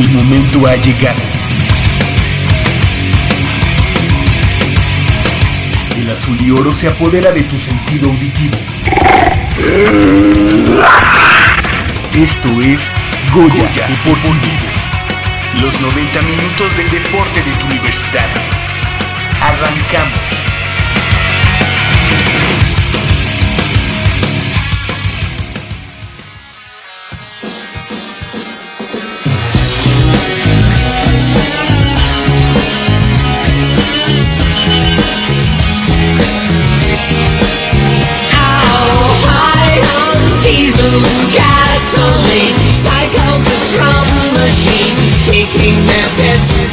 El momento ha llegado. El azul y oro se apodera de tu sentido auditivo. Esto es Goya, Deportivo. Los 90 minutos del deporte de tu universidad. Arrancamos.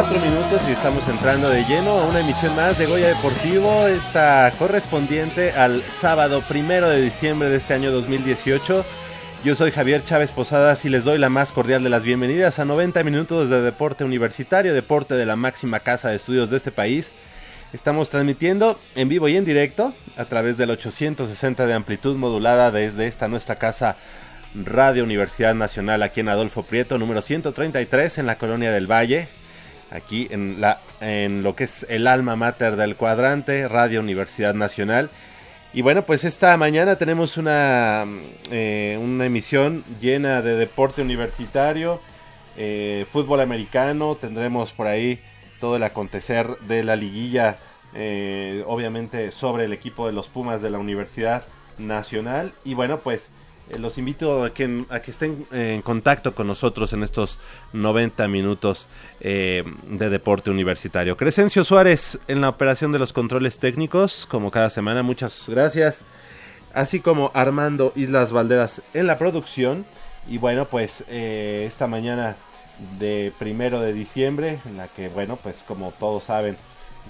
4 minutos y estamos entrando de lleno a una emisión más de Goya Deportivo, esta correspondiente al sábado primero de diciembre de este año 2018. Yo soy Javier Chávez Posadas y les doy la más cordial de las bienvenidas a 90 minutos de deporte universitario, deporte de la máxima casa de estudios de este país. Estamos transmitiendo en vivo y en directo a través del 860 de amplitud modulada desde esta nuestra casa Radio Universidad Nacional aquí en Adolfo Prieto, número 133 en la Colonia del Valle, aquí en, la, en lo que es el alma mater del cuadrante, Radio Universidad Nacional. Y bueno, pues esta mañana tenemos una, eh, una emisión llena de deporte universitario, eh, fútbol americano, tendremos por ahí todo el acontecer de la liguilla, eh, obviamente sobre el equipo de los Pumas de la Universidad Nacional. Y bueno, pues eh, los invito a que, a que estén en contacto con nosotros en estos 90 minutos eh, de deporte universitario. Crescencio Suárez en la operación de los controles técnicos, como cada semana, muchas gracias. Así como Armando Islas Valderas en la producción. Y bueno, pues eh, esta mañana de primero de diciembre, en la que, bueno, pues como todos saben,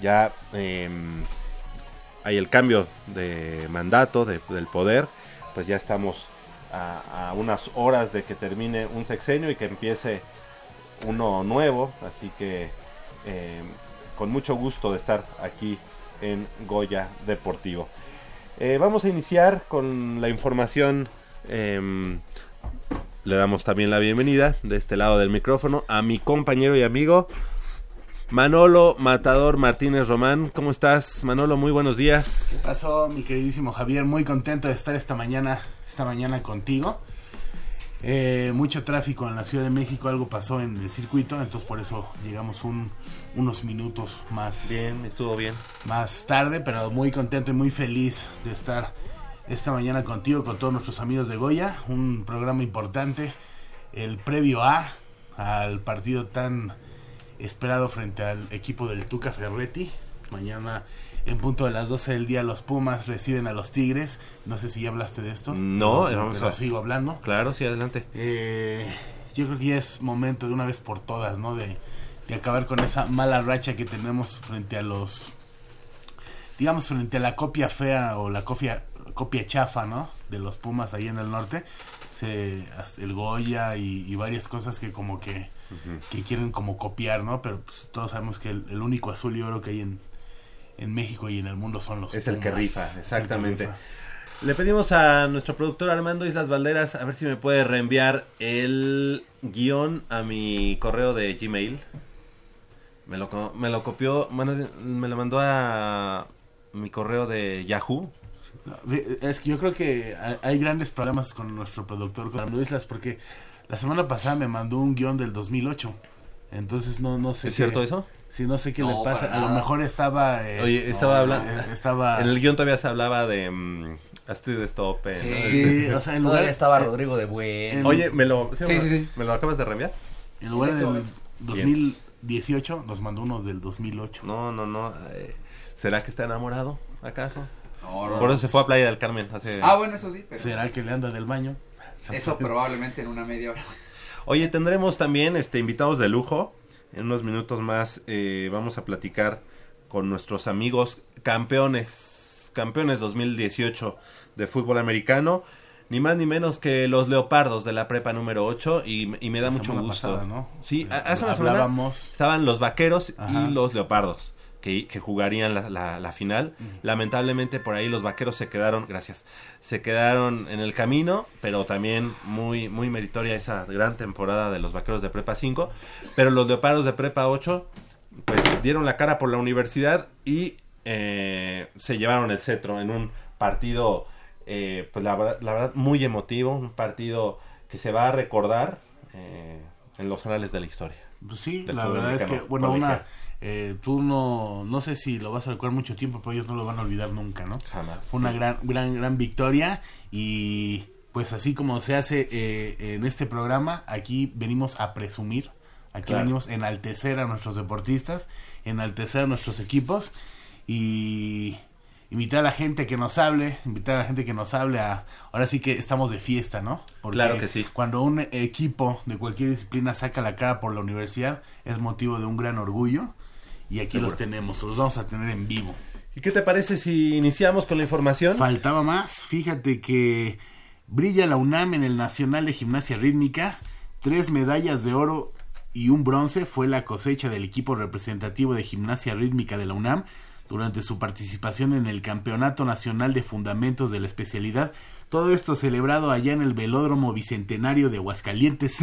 ya em, hay el cambio de mandato de- del poder, pues ya estamos a, unas horas de que termine un sexenio y que empiece uno nuevo, así que eh, con mucho gusto de estar aquí en Goya Deportivo. Eh, vamos a iniciar con la información. em, le damos también la bienvenida de este lado del micrófono a mi compañero y amigo Manolo Matador Martínez Román. ¿Cómo estás, Manolo? Muy buenos días. ¿Qué pasó, mi queridísimo Javier? Muy contento de estar esta mañana, esta mañana contigo. Eh, mucho tráfico en la Ciudad de México, algo pasó en el circuito, entonces por eso llegamos un- unos minutos más, Bien, estuvo bien. más tarde, pero muy contento y muy feliz de estar esta mañana contigo, con todos nuestros amigos de Goya. Un programa importante, el previo A al partido tan esperado frente al equipo del Tuca Ferretti. Mañana en punto de las 12 del día los Pumas reciben a los Tigres. No sé si ya hablaste de esto. No, pero, vamos pero a- sigo hablando. Claro, sí, adelante. Eh, yo creo que ya es momento de una vez por todas, ¿no? De, de acabar con esa mala racha que tenemos frente a los, digamos, frente a la copia fea o la copia, copia chafa, ¿no? De los Pumas ahí en el norte. se, hasta el Goya y, y varias cosas que como que, que quieren como copiar, ¿no? Pero pues, todos sabemos que el, el único azul y oro que hay en, en México y en el mundo son los Es el que rifa, que exactamente. rifa. Le pedimos a nuestro productor Armando Islas Valderas a ver si me puede reenviar el guion a mi correo de Gmail. Me lo, me lo copió, me lo mandó a mi correo de Yahoo. Es que yo creo que hay- hay grandes problemas con nuestro productor, con Armando Islas, porque la semana pasada me mandó un guion del 2008. Entonces no, no sé. ¿Es qué- cierto eso? Sí, no sé qué No, le pasa. A lo mejor estaba. eh, Oye, estaba no, hablando... eh, estaba. En el guion todavía se hablaba de... mm, Astrid Stope. Sí. ¿no? Sí, o sea, en lugar, Todavía estaba eh, Rodrigo de Buen. Oye, me lo, Sí, sí, sí. ¿me lo acabas de reenviar? en lugar Este del momento. 2018, nos mandó uno del 2008. No, no, no. eh, ¿Será que está enamorado, acaso? No, no, Por no. eso se fue a Playa del Carmen hace... Ah, bueno, eso sí, pero ¿Será que le anda del baño? eso probablemente en una media hora. Oye, tendremos también este invitados de lujo. En unos minutos más eh, vamos a platicar con nuestros amigos campeones, campeones 2018 de fútbol americano. Ni más ni menos que los leopardos de la prepa número 8 y, y me da La mucho gusto. pasada, ¿no? Sí, hace una semana estaban los vaqueros Ajá. y los leopardos que, que jugarían la, la- la final. Lamentablemente por ahí los vaqueros se quedaron, gracias, se quedaron en el camino, pero también muy, muy meritoria esa gran temporada de los vaqueros de prepa 5. Pero los leopardos de prepa 8 pues dieron la cara por la universidad y eh, se llevaron el cetro en un partido, eh, pues la, verdad- la verdad, muy emotivo, un partido que se va a recordar eh, en los canales de la historia. Pues sí, la verdad es que, bueno, una. Eh, tú no. No sé si lo vas a recordar mucho tiempo, pero ellos no lo van a olvidar nunca, ¿no? Jamás. Fue una Sí. gran, gran, gran victoria y pues así como se hace eh, en este programa, aquí venimos a presumir, aquí Claro. venimos a enaltecer a nuestros deportistas, enaltecer a nuestros equipos y invitar a la gente que nos hable, invitar a la gente que nos hable a... Ahora sí que estamos de fiesta, ¿no? Porque Claro que sí. Cuando un equipo de cualquier disciplina saca la cara por la universidad, es motivo de un gran orgullo y aquí Seguro. los tenemos, los vamos a tener en vivo. ¿Y qué te parece si iniciamos con la información? Faltaba más. Fíjate que brilla la UNAM en el Nacional de Gimnasia Rítmica. Tres medallas de oro y un bronce fue la cosecha del equipo representativo de gimnasia rítmica de la UNAM durante su participación en el Campeonato Nacional de Fundamentos de la especialidad. Todo esto celebrado allá en el Velódromo Bicentenario de Aguascalientes.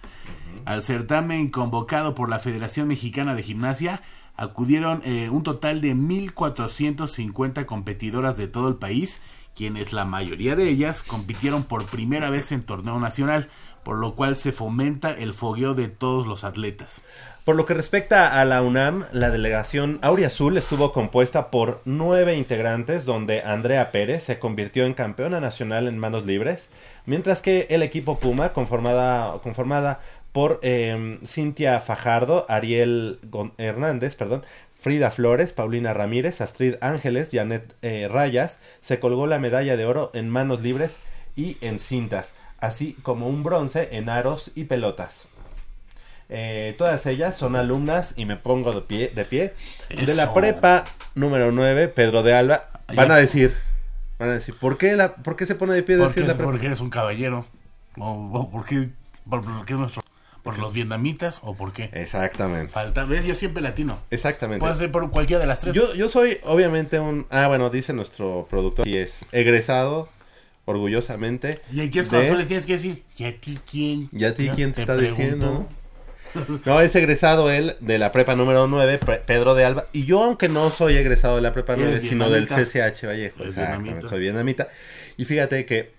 Al certamen convocado por la Federación Mexicana de Gimnasia acudieron eh, un total de 1.450 competidoras de todo el país, quienes la mayoría de ellas compitieron por primera vez en torneo nacional, por lo cual se fomenta el fogueo de todos los atletas. Por lo que respecta a la UNAM, la delegación Auriazul estuvo compuesta por nueve integrantes, donde Andrea Pérez se convirtió en campeona nacional en manos libres, mientras que el equipo Puma, conformada, conformada por eh, Cintia Fajardo, Ariel Hernández, perdón, Frida Flores, Paulina Ramírez, Astrid Ángeles, Janet eh, Rayas, se colgó la medalla de oro en manos libres y en cintas, así como un bronce en aros y pelotas. Eh, todas ellas son alumnas y me pongo de pie, de pie de la prepa número 9, Pedro de Alba. Van a decir, van a decir, ¿por qué, la, ¿por qué se pone de pie de Porque, la prepa? porque eres un caballero, o, o porque, por, porque es nuestro, por los vietnamitas, o por qué. Exactamente, Falta, ves, yo siempre latino. exactamente. Puede ser por cualquiera de las tres. Yo, yo soy obviamente un... Ah, bueno, dice nuestro productor, y es egresado orgullosamente. y aquí es cuando de- tú le tienes que decir, ¿y a ti quién? ¿Y a ti ¿No? quién te, está pregunto. diciendo? No, es egresado él de la prepa número 9, Pre- Pedro de Alba. Y yo, aunque no soy egresado de la prepa Eres 9, sino del. CCH Vallejo. Exactamente, vietnamita. soy vietnamita. Y fíjate que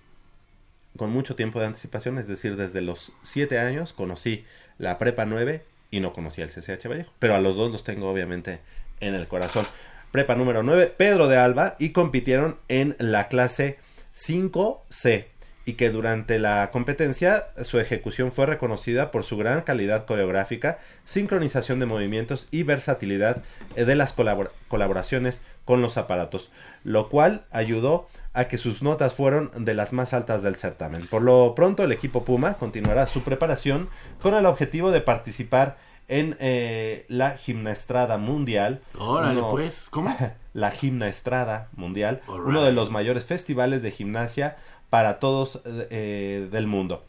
con mucho tiempo de anticipación, es decir, desde los 7 años, conocí la prepa 9 y no conocía el CCH Vallejo. Pero a los dos los tengo obviamente en el corazón. Prepa número 9, Pedro de Alba, y compitieron en la clase 5C. Y que durante la competencia su ejecución fue reconocida por su gran calidad coreográfica, sincronización de movimientos y versatilidad de las colabor- colaboraciones con los aparatos, lo cual ayudó a que sus notas fueron de las más altas del certamen. Por lo pronto el equipo Puma continuará su preparación con el objetivo de participar en eh, la gimnaestrada mundial. Órale, uno- pues, ¿cómo? la Gimnaestrada Mundial, uno de los mayores festivales de gimnasia para todos eh, del mundo,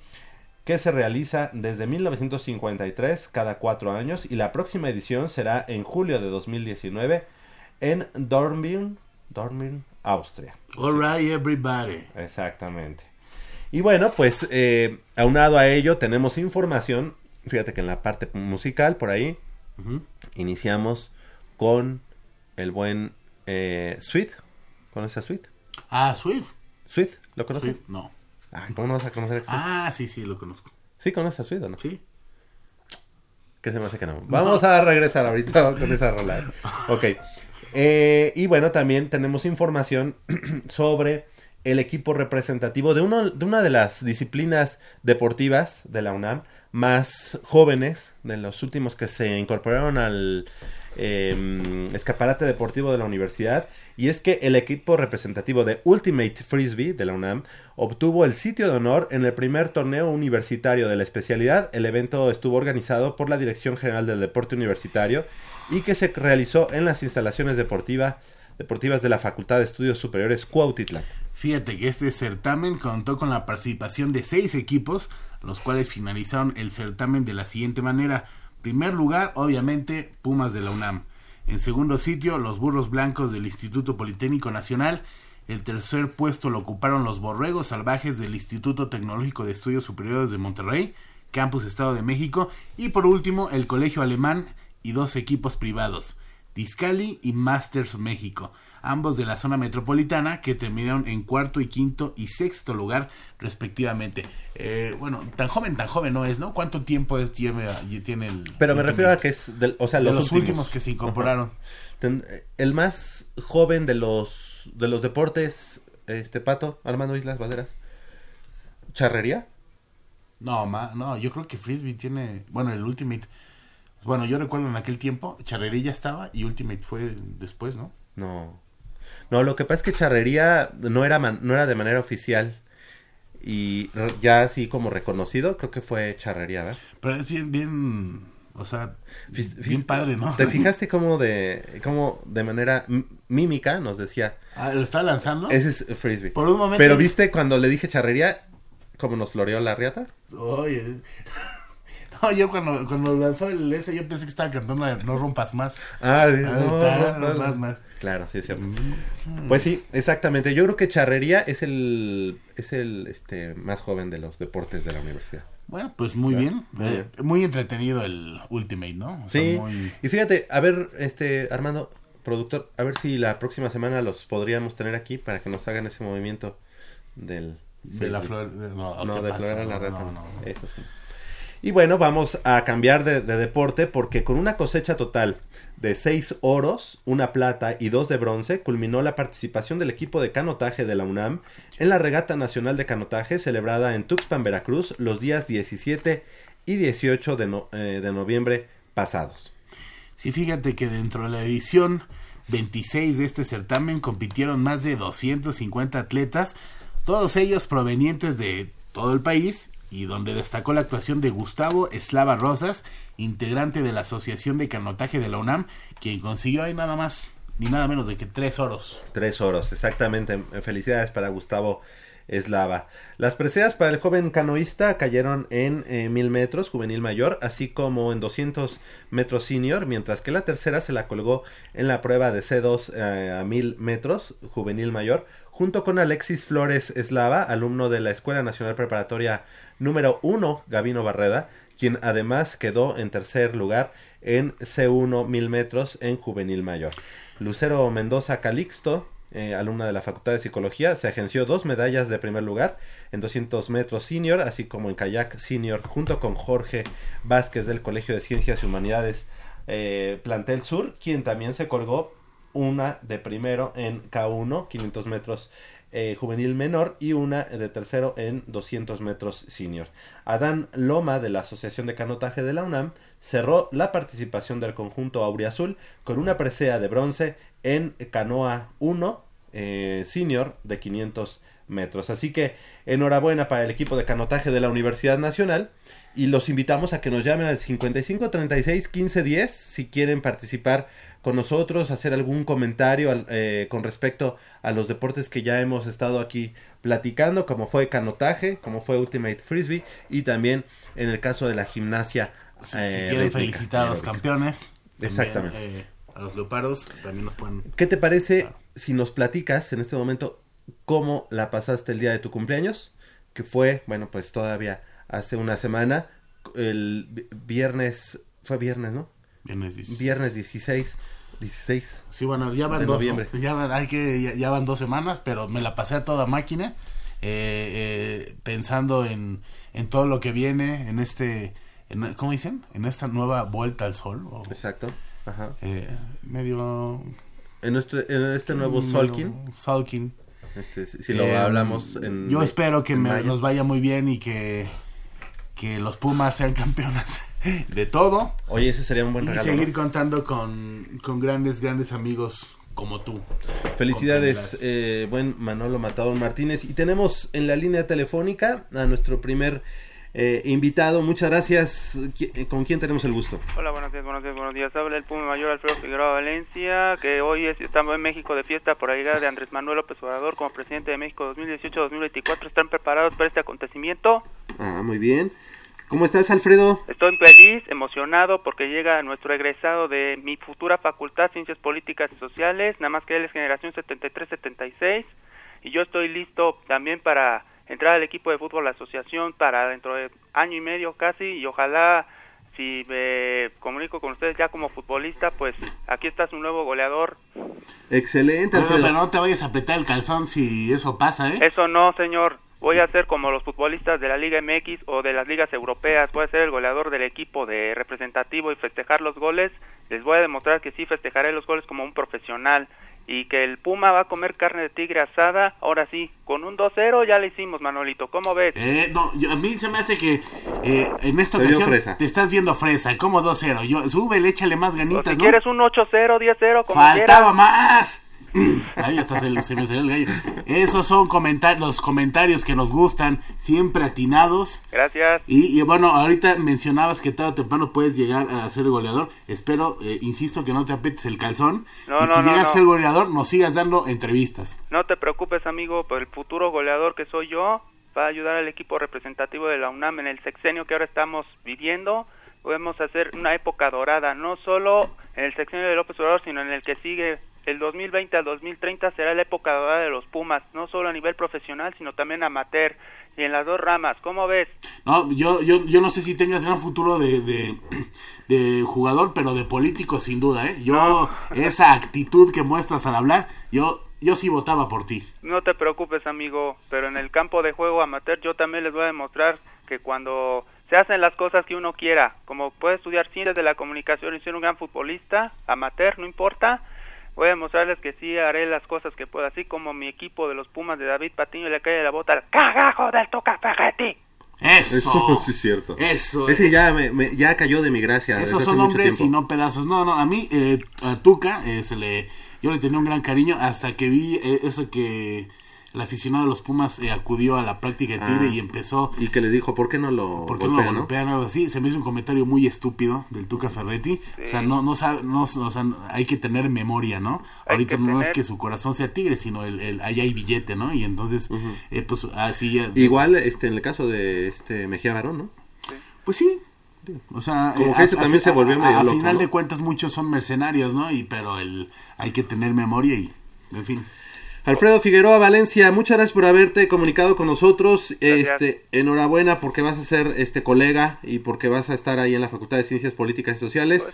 que se realiza desde 1953 cada cuatro años y la próxima edición será en julio de 2019 en Dortmund, Dortmund, Austria. All right, everybody. Exactamente. Y bueno, pues eh, aunado a ello tenemos información, fíjate que en la parte musical por ahí iniciamos con el buen eh, Sweet, ¿con esa Sweet? Ah, Swift. ¿Sweet? ¿Lo conoces? Swift, no. Ay, ¿Cómo no vas a conocer? a Ah, sí, sí, lo conozco. ¿Sí conoces a Sweet o no? Sí. Que se me hace que no. Vamos a regresar ahorita con esa rola. Ok. Eh, y bueno, también tenemos información sobre el equipo representativo de, uno, de una de las disciplinas deportivas de la UNAM más jóvenes, de los últimos que se incorporaron al eh, escaparate deportivo de la universidad. Y es que el equipo representativo de Ultimate Frisbee de la UNAM obtuvo el sitio de honor en el primer torneo universitario de la especialidad. El evento estuvo organizado por la Dirección General del Deporte Universitario y que se realizó en las instalaciones deportiva- deportivas de la Facultad de Estudios Superiores Cuautitlán. Fíjate que este certamen contó con la participación de seis equipos, los cuales finalizaron el certamen de la siguiente manera. Primer lugar, obviamente, Pumas de la UNAM. En segundo sitio, los Burros Blancos del Instituto Politécnico Nacional. El tercer puesto lo ocuparon los Borregos Salvajes del Instituto Tecnológico de Estudios Superiores de Monterrey, Campus Estado de México. Y por último, el Colegio Alemán y dos equipos privados, Discali y Masters México, ambos de la zona metropolitana que terminaron en cuarto y quinto y sexto lugar respectivamente. Eh, bueno, tan joven, tan joven no es, ¿no? ¿Cuánto tiempo es, y tiene el... Pero me el- refiero a que es, del- o sea, de los, los, últimos. que se incorporaron. Ten- El más joven de los de los deportes, este Pato, Armando Islas Valderas. ¿Charrería? No, ma, no, yo creo que Frisbee tiene, bueno, el Ultimate, bueno, yo recuerdo en aquel tiempo, Charrería estaba y Ultimate fue después, ¿no? No. No, lo que pasa es que charrería no era man- no era de manera oficial y ya así como reconocido, creo que fue charrería, ¿verdad? Pero es bien, bien, o sea, Fis- bien padre, ¿no? ¿Te fijaste cómo de cómo de manera mímica nos decía, Ah, ¿Lo está lanzando? ese es frisbee? Por un momento. Pero viste cuando le dije charrería cómo nos floreó la riata? Oye. No, yo cuando, cuando lanzó el ese, yo pensé que estaba cantando No rompas más. Ah, sí, Ah, no, ta- no, no. más, más. Claro, sí es cierto. Pues sí, exactamente. Yo creo que charrería es el es el este más joven de los deportes de la universidad. Bueno, pues muy bien. Muy Eh, muy entretenido el Ultimate, ¿no? O sea, Sí. muy- Y fíjate, a ver, este Armando, productor, a ver si la próxima semana los podríamos tener aquí para que nos hagan ese movimiento del De la flor. de- No, No, ¿qué de pasa? florear a la No, reta. no, no. no. Eso sí. Y bueno, vamos a cambiar de, de deporte porque con una cosecha total de seis oros, una plata y dos de bronce, culminó la participación del equipo de canotaje de la UNAM en la Regata Nacional de Canotaje celebrada en Tuxpan, Veracruz, los días 17 y 18 de, eh, de noviembre pasados. Sí, fíjate que dentro de la edición 26 de este certamen compitieron más de 250 atletas, todos ellos provenientes de todo el país y donde destacó la actuación de Gustavo Eslava Rosas, integrante de la Asociación de Canotaje de la UNAM, quien consiguió ahí nada más ni nada menos de que tres oros. Tres oros, exactamente. Felicidades para Gustavo Eslava. Las preseas para el joven canoísta cayeron en eh, 1000 metros juvenil mayor, así como en 200 metros senior, mientras que la tercera se la colgó en la prueba de C2 eh, a 1000 metros juvenil mayor, junto con Alexis Flores Eslava, alumno de la Escuela Nacional Preparatoria número 1, Gavino Barreda, quien además quedó en tercer lugar en C1 1000 metros en juvenil mayor. Lucero Mendoza Calixto, eh, alumna de la Facultad de Psicología, se agenció dos medallas de primer lugar en 200 metros senior, así como en kayak senior, junto con Jorge Vázquez del Colegio de Ciencias y Humanidades eh, Plantel Sur, quien también se colgó una de primero en K1, 500 metros eh, juvenil menor, y una de tercero en 200 metros senior. Adán Loma, de la Asociación de Canotaje de la UNAM, cerró la participación del conjunto auriazul con una presea de bronce en canoa 1 eh, senior de 500 metros. Así que enhorabuena para el equipo de canotaje de la Universidad Nacional y los invitamos a que nos llamen al 55 36 15 10 si quieren participar con nosotros, hacer algún comentario al- eh, con respecto a los deportes que ya hemos estado aquí platicando, como fue canotaje, como fue Ultimate Frisbee y también en el caso de la gimnasia. Si, si eh, quieren felicitar a los campeones, también, Exactamente. eh, a los leopardos, también nos pueden. ¿Qué te parece si nos platicas en este momento cómo la pasaste el día de tu cumpleaños? Que fue, bueno, pues todavía hace una semana, el vi- viernes, fue viernes, ¿no? Viernes diez. Viernes 16, 16. Sí, bueno, ya van de dos. noviembre. Ya, hay que, ya, ya van dos semanas, pero me la pasé a toda máquina, eh, eh, pensando en, en todo lo que viene, en este, en, ¿cómo dicen? En esta nueva vuelta al sol. o, Exacto. Ajá. eh, medio... En, nuestro, en este nuevo medio Solkin, Solkin. este, si si lo Eh, hablamos en... Yo espero que me- nos vaya muy bien y que, que los Pumas sean campeones de todo. Oye, ese sería un buen Y regalo. seguir ¿no? contando con, con grandes, grandes amigos como tú. Felicidades, eh, buen Manolo Matador Martínez. Y tenemos en la línea telefónica a nuestro primer eh, invitado. Muchas gracias. ¿Qui- eh, ¿Con quién tenemos el gusto? Hola, buenos días, buenos días, buenos días. Habla el Puma Mayor Alfredo Figueroa Valencia, que hoy es- estamos en México de fiesta por la llegada de Andrés Manuel López Obrador como presidente de México 2018-2024. ¿Están preparados para este acontecimiento? Ah, muy bien. ¿Cómo estás, Alfredo? Estoy feliz, emocionado porque llega nuestro egresado de mi futura facultad, Ciencias Políticas y Sociales, nada más que él es generación 73-76 y yo estoy listo también para entrar al equipo de fútbol la asociación para dentro de año y medio casi y ojalá si me comunico con ustedes ya como futbolista, pues aquí está su nuevo goleador. Excelente, Pero, Alfredo. pero no te vayas a apretar el calzón si eso pasa, ¿eh? Eso no, señor. Voy a ser como los futbolistas de la Liga MX o de las ligas europeas. Voy a ser el goleador del equipo de representativo y festejar los goles. Les voy a demostrar que sí festejaré los goles como un profesional. Y que el Puma va a comer carne de tigre asada. Ahora sí, con un 2-0 ya le hicimos, Manolito. ¿Cómo ves? Eh, no, yo- a mí se me hace que eh, en esta ocasión te estás viendo fresa. ¿Cómo 2-0? Yo, súbele, échale más o ganitas, si ¿no? quieres un 8-0, 10-0, como Faltaba quieras. más. Ahí hasta se, se me salió el gallo. Esos son comentar los comentarios que nos gustan, siempre atinados. Gracias. Y, y bueno, ahorita mencionabas que tarde o temprano puedes llegar a ser goleador. Espero, eh, insisto, que no te apetes el calzón. No, y no, si no, llegas a ser goleador, nos sigas dando entrevistas. No te preocupes, amigo, por el futuro goleador que soy yo va a ayudar al equipo representativo de la UNAM en el sexenio que ahora estamos viviendo. Podemos hacer una época dorada, no solo en el sexenio de López Obrador, sino en el que sigue. El 2020 al 2030 será la época dorada de los Pumas, no solo a nivel profesional, sino también amateur y en las dos ramas. ¿Cómo ves? No, yo, yo, yo no sé si tengas gran futuro de, de, de jugador, pero de político sin duda, ¿eh? Yo, esa actitud que muestras al hablar, yo, yo sí votaba por ti. No te preocupes, amigo, pero en el campo de juego amateur yo también les voy a demostrar que cuando se hacen las cosas que uno quiera, como puede estudiar ciencias de la comunicación y ser un gran futbolista, amateur, no importa, voy a demostrarles que sí haré las cosas que pueda, así como mi equipo de los Pumas de David Patiño le cae la bota al cagajo del Tuca Ferretti. Eso. Eso sí es cierto. Eso. Ese ya, me, me- ya cayó de mi gracia. Esos son hombres tiempo. y no pedazos. No, no, a mí, eh, a Tuca, eh, se le, yo le tenía un gran cariño hasta que vi eh, eso que el aficionado de los Pumas eh, acudió a la práctica de Tigre Ah. y empezó Y que le dijo, ¿por qué no lo ¿Por qué no lo golpean algo así? Se me hizo un comentario muy estúpido del Tuca Ferretti. O sea, no, no sabe, no, o sea, hay que tener memoria, ¿no? Hay Ahorita no es que su corazón sea tigre, sino el, el allá hay billete, ¿no? Y entonces, eh, pues así ya. Igual este, en el caso de este Mejía Barón, ¿no? Pues sí. O sea, Como eh, que ese también se volvió medio a, loco, final ¿no? de cuentas muchos son mercenarios, ¿no? Y pero el hay que tener memoria y en fin. Alfredo Figueroa Valencia, muchas gracias por haberte comunicado con nosotros. Gracias. Este, enhorabuena porque vas a ser este colega y porque vas a estar ahí en la Facultad de Ciencias Políticas y Sociales.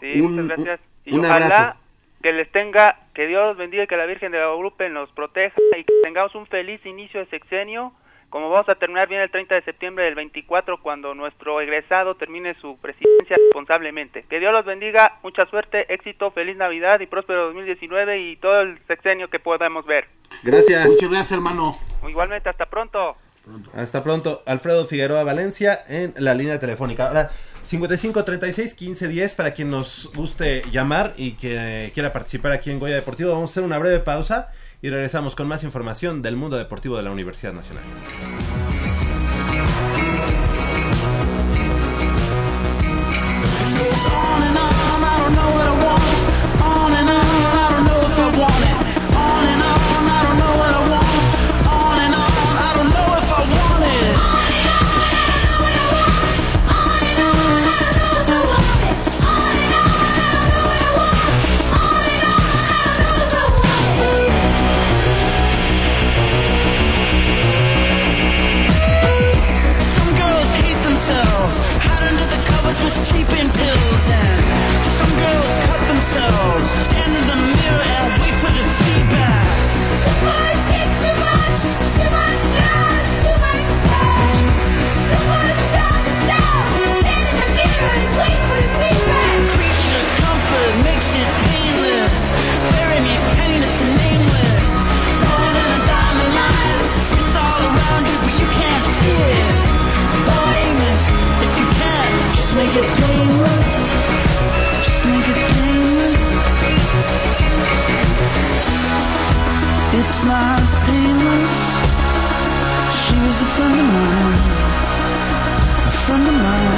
Sí, Un- muchas gracias. Y un ojalá abrazo. que les tenga, que Dios bendiga y que la Virgen de Guadalupe nos proteja y que tengamos un feliz inicio de sexenio. Como vamos a terminar bien el 30 de septiembre del 24 cuando nuestro egresado termine su presidencia responsablemente. Que Dios los bendiga, mucha suerte, éxito, feliz Navidad y próspero 2019 y todo el sexenio que podamos ver. Gracias. Muchas gracias, hermano. Igualmente, hasta pronto. Hasta pronto. Alfredo Figueroa Valencia en la línea telefónica. Ahora, 55 36 15 10 para quien nos guste llamar y que quiera participar aquí en Goya Deportivo. Vamos a hacer una breve pausa y regresamos con más información del mundo deportivo de la Universidad Nacional. Sleeping pills, and some girls cut themselves, stand in a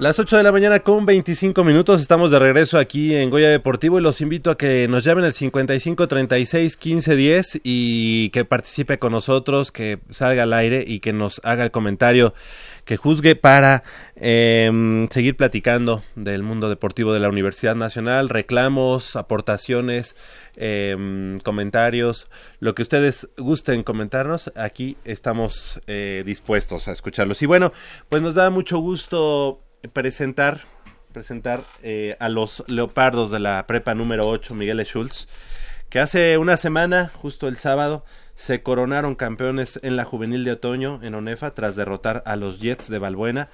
Las 8 de la mañana con 25 minutos estamos de regreso aquí en Goya Deportivo y los invito a que nos llamen al 55 36 15 10 y que participe con nosotros, que salga al aire y que nos haga el comentario que juzgue para em, seguir platicando del mundo deportivo de la Universidad Nacional, reclamos, aportaciones, em, comentarios, lo que ustedes gusten comentarnos, aquí estamos eh, dispuestos a escucharlos. Y bueno, pues nos da mucho gusto presentar presentar eh, a los leopardos de la prepa número 8, Miguel Schultz, que hace una semana, justo el sábado, se coronaron campeones en la juvenil de otoño en Onefa tras derrotar a los Jets de Balbuena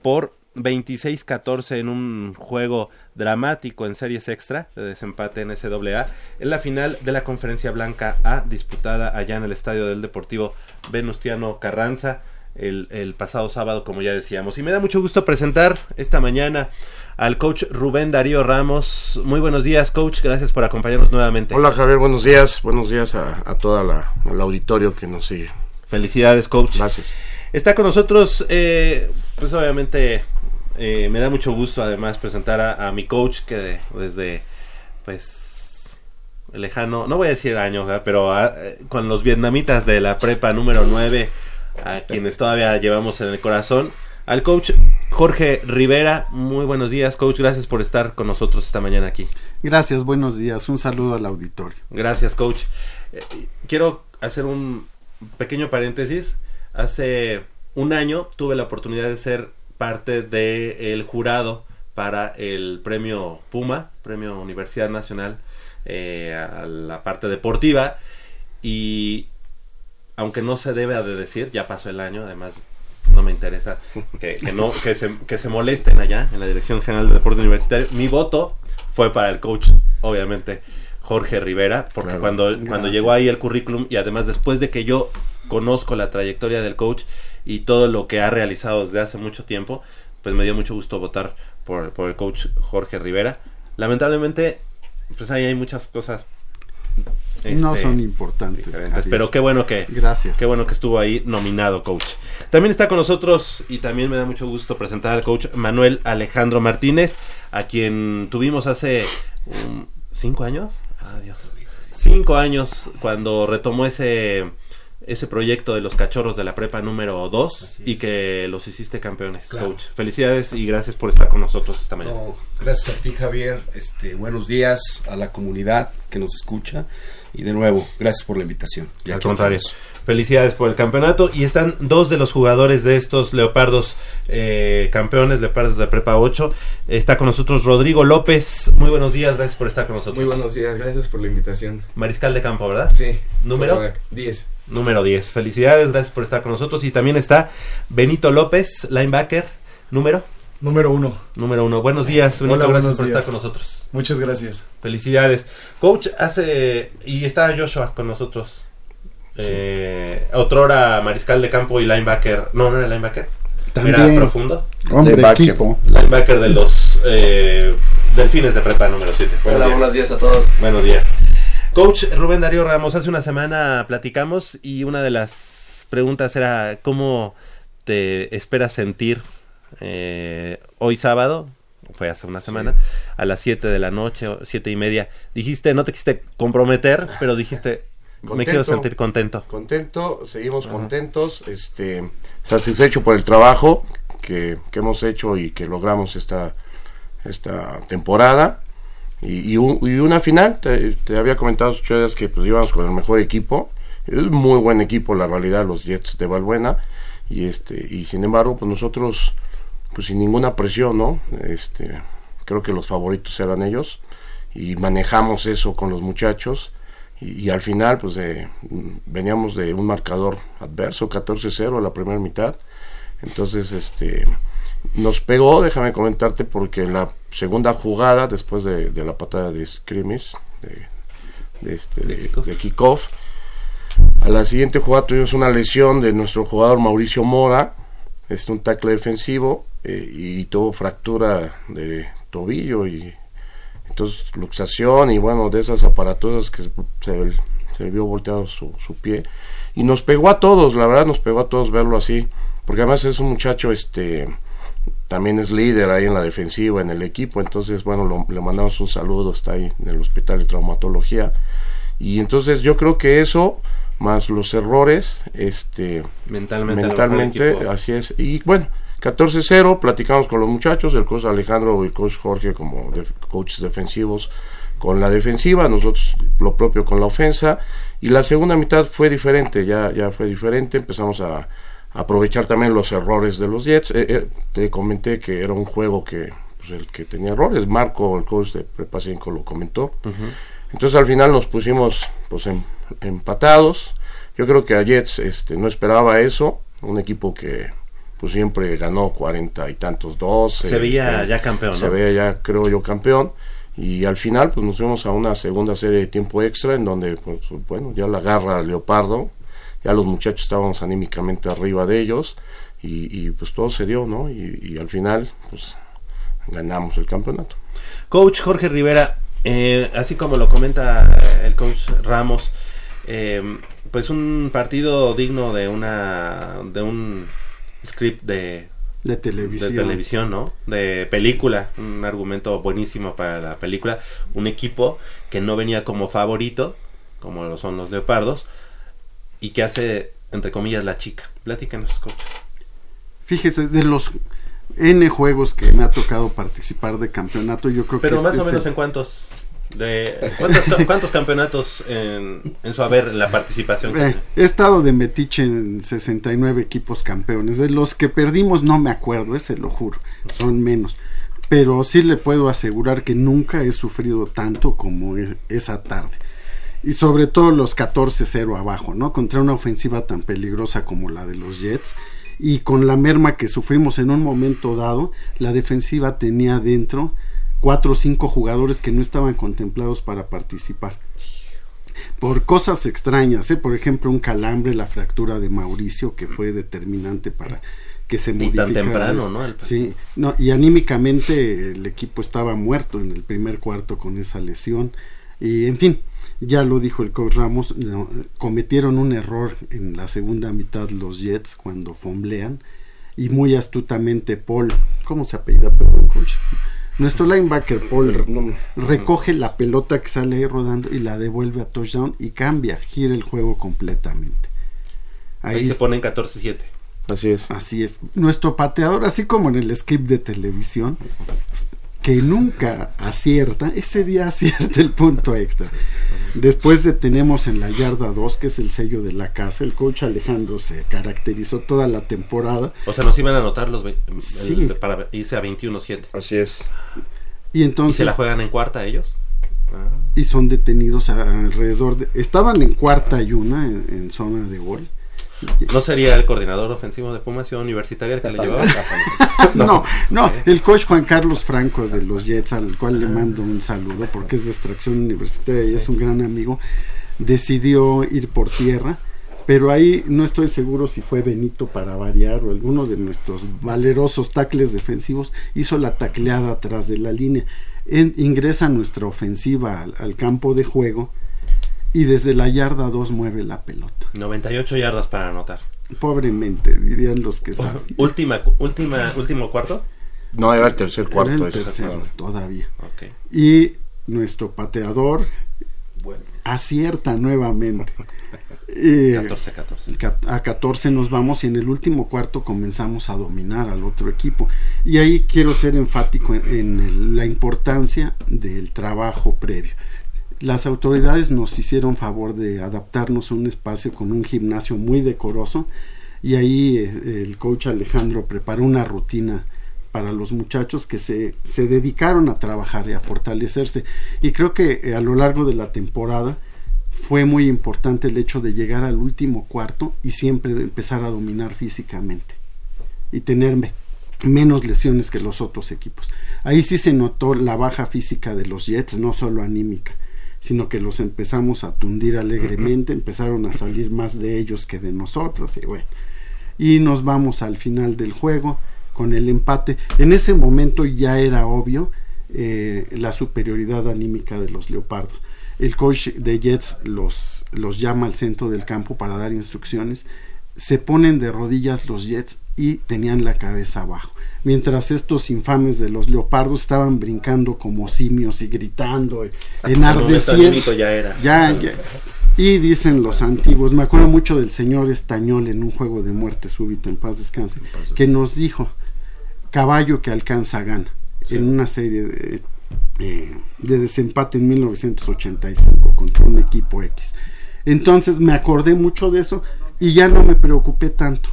por 26-14 en un juego dramático en series extra de desempate en SAA en la final de la conferencia blanca A disputada allá en el estadio del Deportivo Venustiano Carranza el, el pasado sábado como ya decíamos. Y me da mucho gusto presentar esta mañana al coach Rubén Darío Ramos. Muy buenos días coach. Gracias por acompañarnos nuevamente. Hola Javier, buenos días, buenos días a, a toda la, al auditorio que nos sigue. felicidades coach. Gracias. Está con nosotros, eh, pues obviamente eh, me da mucho gusto además presentar a, a mi coach que de- desde, pues, lejano, no voy a decir años, pero ah, eh, con los vietnamitas de la prepa número 9, a quienes todavía llevamos en el corazón, al coach Jorge Rivera. Muy buenos días, coach, gracias por estar con nosotros esta mañana aquí. Gracias, buenos días. Un saludo al auditorio. Gracias, coach. Eh, quiero hacer un pequeño paréntesis. Hace un año tuve la oportunidad de ser parte del jurado para el premio Puma, premio Universidad Nacional, eh, a la parte deportiva. Y aunque no se debe de decir, ya pasó el año, además no me interesa que, que no que se, que se molesten allá en la Dirección General de Deporte Universitario. Mi voto fue para el coach, obviamente, Jorge Rivera, porque Claro. cuando, cuando llegó ahí el currículum y además después de que yo conozco la trayectoria del coach y todo lo que ha realizado desde hace mucho tiempo, pues me dio mucho gusto votar por, por el coach Jorge Rivera. Lamentablemente, pues ahí hay muchas cosas. No este, son importantes. pero qué bueno que Gracias. qué bueno que estuvo ahí nominado coach. También está con nosotros y también me da mucho gusto presentar al coach Manuel Alejandro Martínez, a quien tuvimos hace um, cinco años. Adiós. Cinco años cuando retomó ese ese proyecto de los cachorros de la prepa número 2 y que los hiciste campeones, Claro. coach. Felicidades y gracias por estar con nosotros esta mañana. No, gracias a ti, Javier. Este, buenos días a la comunidad que nos escucha. Y de nuevo, gracias por la invitación. Y Al contrario. estamos. Felicidades por el campeonato. Y están dos de los jugadores de estos Leopardos eh, campeones, Leopardos de Prepa 8. Está con nosotros Rodrigo López. Muy buenos días, gracias por estar con nosotros. Muy buenos días, gracias por la invitación. Mariscal de campo, ¿verdad? Sí. ¿Número? correcto, 10. Número 10. Felicidades, gracias por estar con nosotros. Y también está Benito López, linebacker. ¿Número? Número uno. Número uno. Buenos días, Benito. Hola, gracias buenos por días. estar con nosotros. Muchas gracias. Felicidades. Coach, hace. Y está Joshua con nosotros. Eh, otrora mariscal de campo y linebacker. No, no era linebacker. Era También. profundo. Hombre, Linebacker. equipo. Linebacker de los eh, Delfines de prepa número 7. Hola, buenos días a todos. Buenos días. Coach Rubén Darío Ramos, hace una semana platicamos y una de las preguntas era cómo te esperas sentir eh, hoy sábado, fue hace una semana, a las 7 de la noche, o siete y media. Dijiste, no te quisiste comprometer, pero dijiste, me quiero sentir contento. Contento, seguimos contentos, este, satisfecho por el trabajo que, que hemos hecho y que logramos esta, esta temporada. Y, y un- y una final, te, te había comentado ocho días que pues íbamos con el mejor equipo. Es un muy buen equipo, la realidad, los Jets de Valbuena. Y este, y sin embargo, pues nosotros, pues sin ninguna presión, ¿no? Este, creo que los favoritos eran ellos. Y manejamos eso con los muchachos. Y, y al final, pues mm, veníamos de un marcador adverso, 14-0 a la primera mitad. Entonces, este, nos pegó, déjame comentarte, porque en la segunda jugada, después de, de la patada de scrimmage, de, de este, de, de kickoff, a la siguiente jugada tuvimos una lesión de nuestro jugador Mauricio Mora, este, un tackle defensivo, eh, y tuvo fractura de tobillo y entonces luxación y bueno, de esas aparatosas que se, se vio volteado su, su pie. Y nos pegó a todos, la verdad nos pegó a todos verlo así, porque además es un muchacho, este, también es líder ahí en la defensiva, en el equipo, entonces bueno, lo- le mandamos un saludo, está ahí en el hospital de traumatología. Y entonces yo creo que eso, más los errores, este, Mentalmente, mentalmente, así es. Y bueno, 14-0, platicamos con los muchachos, el coach Alejandro y el coach Jorge como def- coaches defensivos con la defensiva, nosotros lo propio con la ofensa. Y la segunda mitad fue diferente, ya, ya fue diferente, empezamos a aprovechar también los errores de los Jets. Eh, eh, te comenté que era un juego que pues, el que tenía errores, Marco, el coach de Prepa 5 lo comentó. Entonces al final nos pusimos pues em- empatados. Yo creo que a Jets este, no esperaba eso, un equipo que pues siempre ganó cuarenta y tantos dos. Se veía ya campeón, Se ¿no? veía ya creo yo campeón. Y al final pues nos fuimos a una segunda serie de tiempo extra en donde pues bueno ya la agarra Leopardo, ya los muchachos estábamos anímicamente arriba de ellos y, y, pues todo se dio, ¿no? Y, y al final pues ganamos el campeonato. Coach Jorge Rivera, eh, así como lo comenta eh, el coach Ramos, eh, pues un partido digno de una de un script de De televisión. de televisión, ¿no? De película, un argumento buenísimo para la película, un equipo que no venía como favorito, como lo son los Leopardos, y que hace entre comillas la chica. Platícanos, coach. Fíjese, de los N juegos que me ha tocado participar de campeonato, yo creo que Pero más este o es menos el- en cuántos cuántos, campeonatos en, su haber la participación. Eh, he estado de metiche en 69 equipos campeones. De los que perdimos no me acuerdo, eh, se lo juro. Son menos. Pero sí le puedo asegurar que nunca he sufrido tanto como e- esa tarde. y sobre todo los 14-0 abajo, ¿no? Contra una ofensiva tan peligrosa como la de los Jets y con la merma que sufrimos en un momento dado, la defensiva tenía dentro cuatro o cinco jugadores que no estaban contemplados para participar. Por cosas extrañas, ¿eh? por ejemplo, un calambre, la fractura de Mauricio, que fue determinante para que se Y tan temprano. ¿no? El- Sí, no, y anímicamente el equipo estaba muerto en el primer cuarto con esa lesión. Y en fin, ya lo dijo el coach Ramos, no, cometieron un error en la segunda mitad los Jets cuando fomblean y muy astutamente Paul, ¿cómo se apellida? Perdón, coach. Nuestro linebacker Paul recoge la pelota que sale ahí rodando y la devuelve a touchdown y cambia, gira el juego completamente. Ahí se es- ponen 14-7. Así es. Así es. Nuestro pateador, así como en el script de televisión, que nunca acierta, ese día acierta el punto extra. Después de tenemos en la yarda 2, que es el sello de la casa, el coach Alejandro se caracterizó toda la temporada. O sea, nos iban a anotar los el- Sí. para irse a 21-7. Así es. Y entonces ¿Y se la juegan en cuarta ellos? y son detenidos a- alrededor de... Estaban en cuarta y una en, en zona de gol. ¿No sería el coordinador ofensivo de Pumas Ciudad Universitaria el que le llevaba? no, no, el coach Juan Carlos Franco de los Jets, al cual le mando un saludo porque es de extracción universitaria y es un gran amigo, decidió ir por tierra, pero ahí no estoy seguro si fue Benito para variar o alguno de nuestros valerosos tacles defensivos hizo la tacleada atrás de la línea. En- ingresa nuestra ofensiva al, al campo de juego y desde la yarda 2 mueve la pelota. 98 yardas para anotar. Pobremente, dirían los que saben. Última, última, último cuarto. No, era el tercer Era cuarto. ese. todavía. Y nuestro pateador acierta nuevamente. Eh, 14-14. ca- a 14 nos vamos y en el último cuarto comenzamos a dominar al otro equipo. Y ahí quiero ser enfático en, en el- la importancia del trabajo previo. Las autoridades nos hicieron favor de adaptarnos a un espacio con un gimnasio muy decoroso y ahí eh, el coach Alejandro preparó una rutina para los muchachos que se, se dedicaron a trabajar y a fortalecerse. Y creo que eh, a lo largo de la temporada fue muy importante el hecho de llegar al último cuarto y siempre de empezar a dominar físicamente y tener me- menos lesiones que los otros equipos. Ahí sí se notó la baja física de los Jets, no solo anímica, sino que los empezamos a tundir alegremente, empezaron a salir más de ellos que de nosotros y bueno. Y nos vamos al final del juego con el empate. En ese momento ya era obvio eh, la superioridad anímica de los leopardos. El coach de Jets los, los llama al centro del campo para dar instrucciones. Se ponen de rodillas los Jets y tenían la cabeza abajo. Mientras estos infames de los leopardos estaban brincando como simios y gritando, momento enardeciendo. ya era. Ya, ya. Y dicen los antiguos, me acuerdo mucho del señor Estañol en un juego de muerte súbita, en paz descanse, que nos dijo, caballo que alcanza gana, en una serie de, eh, de desempate en 1985 contra un equipo X. Entonces me acordé mucho de eso y ya no me preocupé tanto.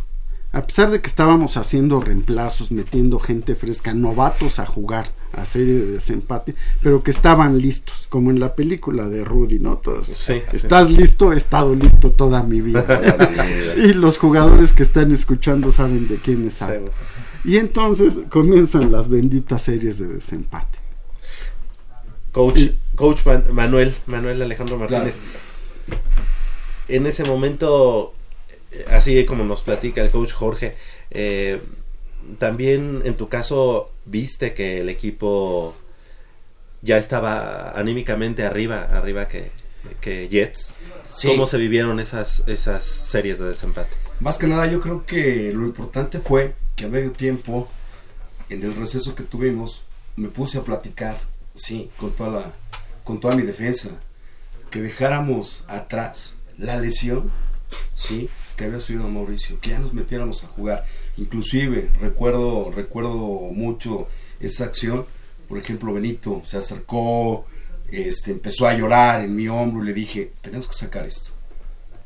A pesar de que estábamos haciendo reemplazos, metiendo gente fresca, novatos a jugar a serie de desempate, pero que estaban listos, como en la película de Rudy, ¿no? Todos, Sí. ¿Estás listo? He estado listo toda mi vida. y los jugadores que están escuchando saben de quiénes hablo. Y entonces comienzan las benditas series de desempate. Coach, coach Man- Manuel, Manuel Alejandro Martínez. En ese momento, así como nos platica el coach Jorge, eh, también en tu caso viste que el equipo ya estaba anímicamente arriba, arriba que, que Jets. Sí. ¿Cómo se vivieron esas, esas series de desempate? Más que nada yo creo que lo importante fue que a medio tiempo, en el receso que tuvimos, me puse a platicar, sí, con toda la, con toda mi defensa, que dejáramos atrás la lesión, sí, que había subido a Mauricio, que ya nos metiéramos a jugar. Inclusive recuerdo, recuerdo mucho esa acción. Por ejemplo, Benito se acercó, este, empezó a llorar en mi hombro y le dije, tenemos que sacar esto,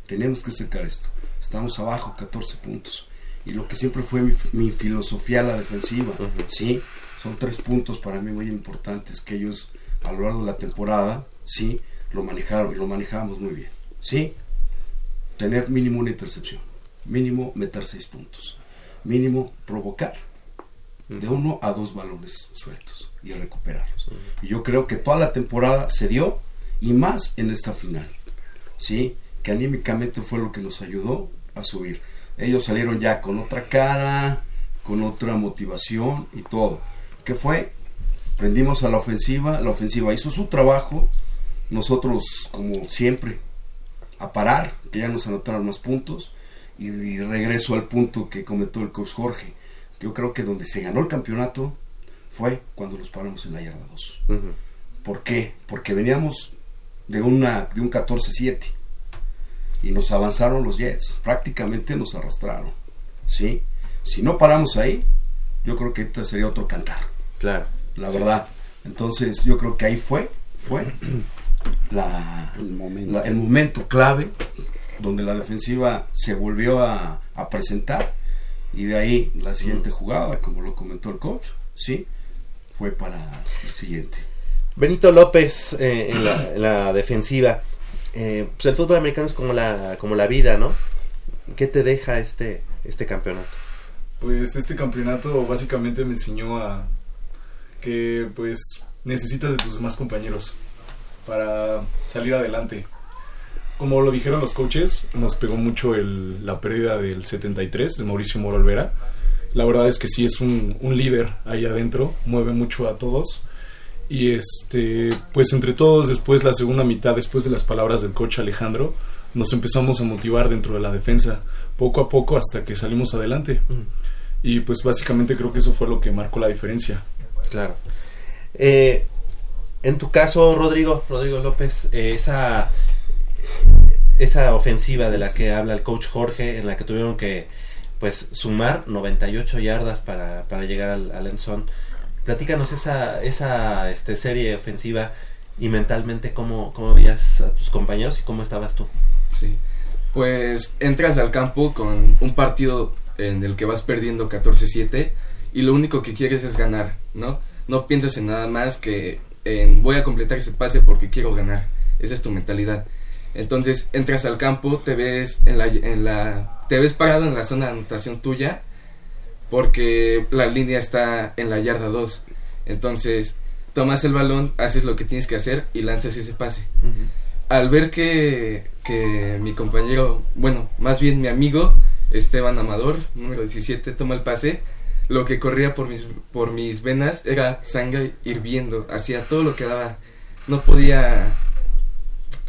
tenemos que sacar esto. Estamos abajo 14 puntos. Y lo que siempre fue mi, mi filosofía a la defensiva, sí, son tres puntos para mí muy importantes que ellos a lo largo de la temporada, sí, lo manejaron y lo manejamos muy bien. Sí, tener mínimo una intercepción, mínimo meter seis puntos, mínimo provocar de uno a dos balones sueltos y recuperarlos. Y yo creo que toda la temporada se dio y más en esta final. Sí, que anímicamente fue lo que nos ayudó a subir. Ellos salieron ya con otra cara, con otra motivación y todo. ¿Qué fue? Prendimos a la ofensiva, la ofensiva hizo su trabajo, nosotros como siempre a parar, que ya nos anotaron más puntos y, y regreso al punto que comentó el coach Jorge. Yo creo que donde se ganó el campeonato fue cuando nos paramos en la yarda 2. ¿Por qué? Porque veníamos de, una, de un 14-7 y nos avanzaron los Jets, prácticamente nos arrastraron. ¿sí? Si no paramos ahí, yo creo que este sería otro cantar. Claro. La Sí, verdad. Entonces, yo creo que ahí fue, fue la, El momento. la- el momento clave donde la defensiva se volvió a, a presentar y de ahí la siguiente jugada, como lo comentó el coach, sí, fue para el siguiente. Benito López eh, en, la, en la defensiva. Eh, pues el fútbol americano es como la, como la vida, ¿no? ¿Qué te deja este, este campeonato? Pues este campeonato básicamente me enseñó a que pues necesitas de tus demás compañeros para salir adelante. Como lo dijeron los coaches, nos pegó mucho el- la pérdida del 73 de Mauricio Moro Olvera. La verdad es que sí es un, un líder ahí adentro, mueve mucho a todos. Y este, pues entre todos, después la segunda mitad, después de las palabras del coach Alejandro, nos empezamos a motivar dentro de la defensa, poco a poco hasta que salimos adelante. Y pues básicamente creo que eso fue lo que marcó la diferencia. Claro. Eh, en tu caso, Rodrigo, Rodrigo López, eh, esa, esa ofensiva de la que habla el coach Jorge, en la que tuvieron que pues sumar 98 yardas para, para llegar al, al end zone. Platícanos esa, esa este, serie ofensiva y mentalmente cómo, cómo veías a tus compañeros y cómo estabas tú. Sí. Pues entras al campo con un partido en el que vas perdiendo 14-7 y lo único que quieres es ganar, ¿no? No piensas en nada más que en voy a completar ese pase porque quiero ganar. Esa es tu mentalidad. Entonces entras al campo, te ves en la, en la te ves parado en la zona de anotación tuya porque la línea está en la yarda 2. Entonces, tomas el balón, haces lo que tienes que hacer y lanzas ese pase. Al ver que, que mi compañero, bueno, más bien mi amigo, Esteban Amador, número 17, toma el pase, lo que corría por mis, por mis venas era sangre hirviendo, hacía todo lo que daba. No podía...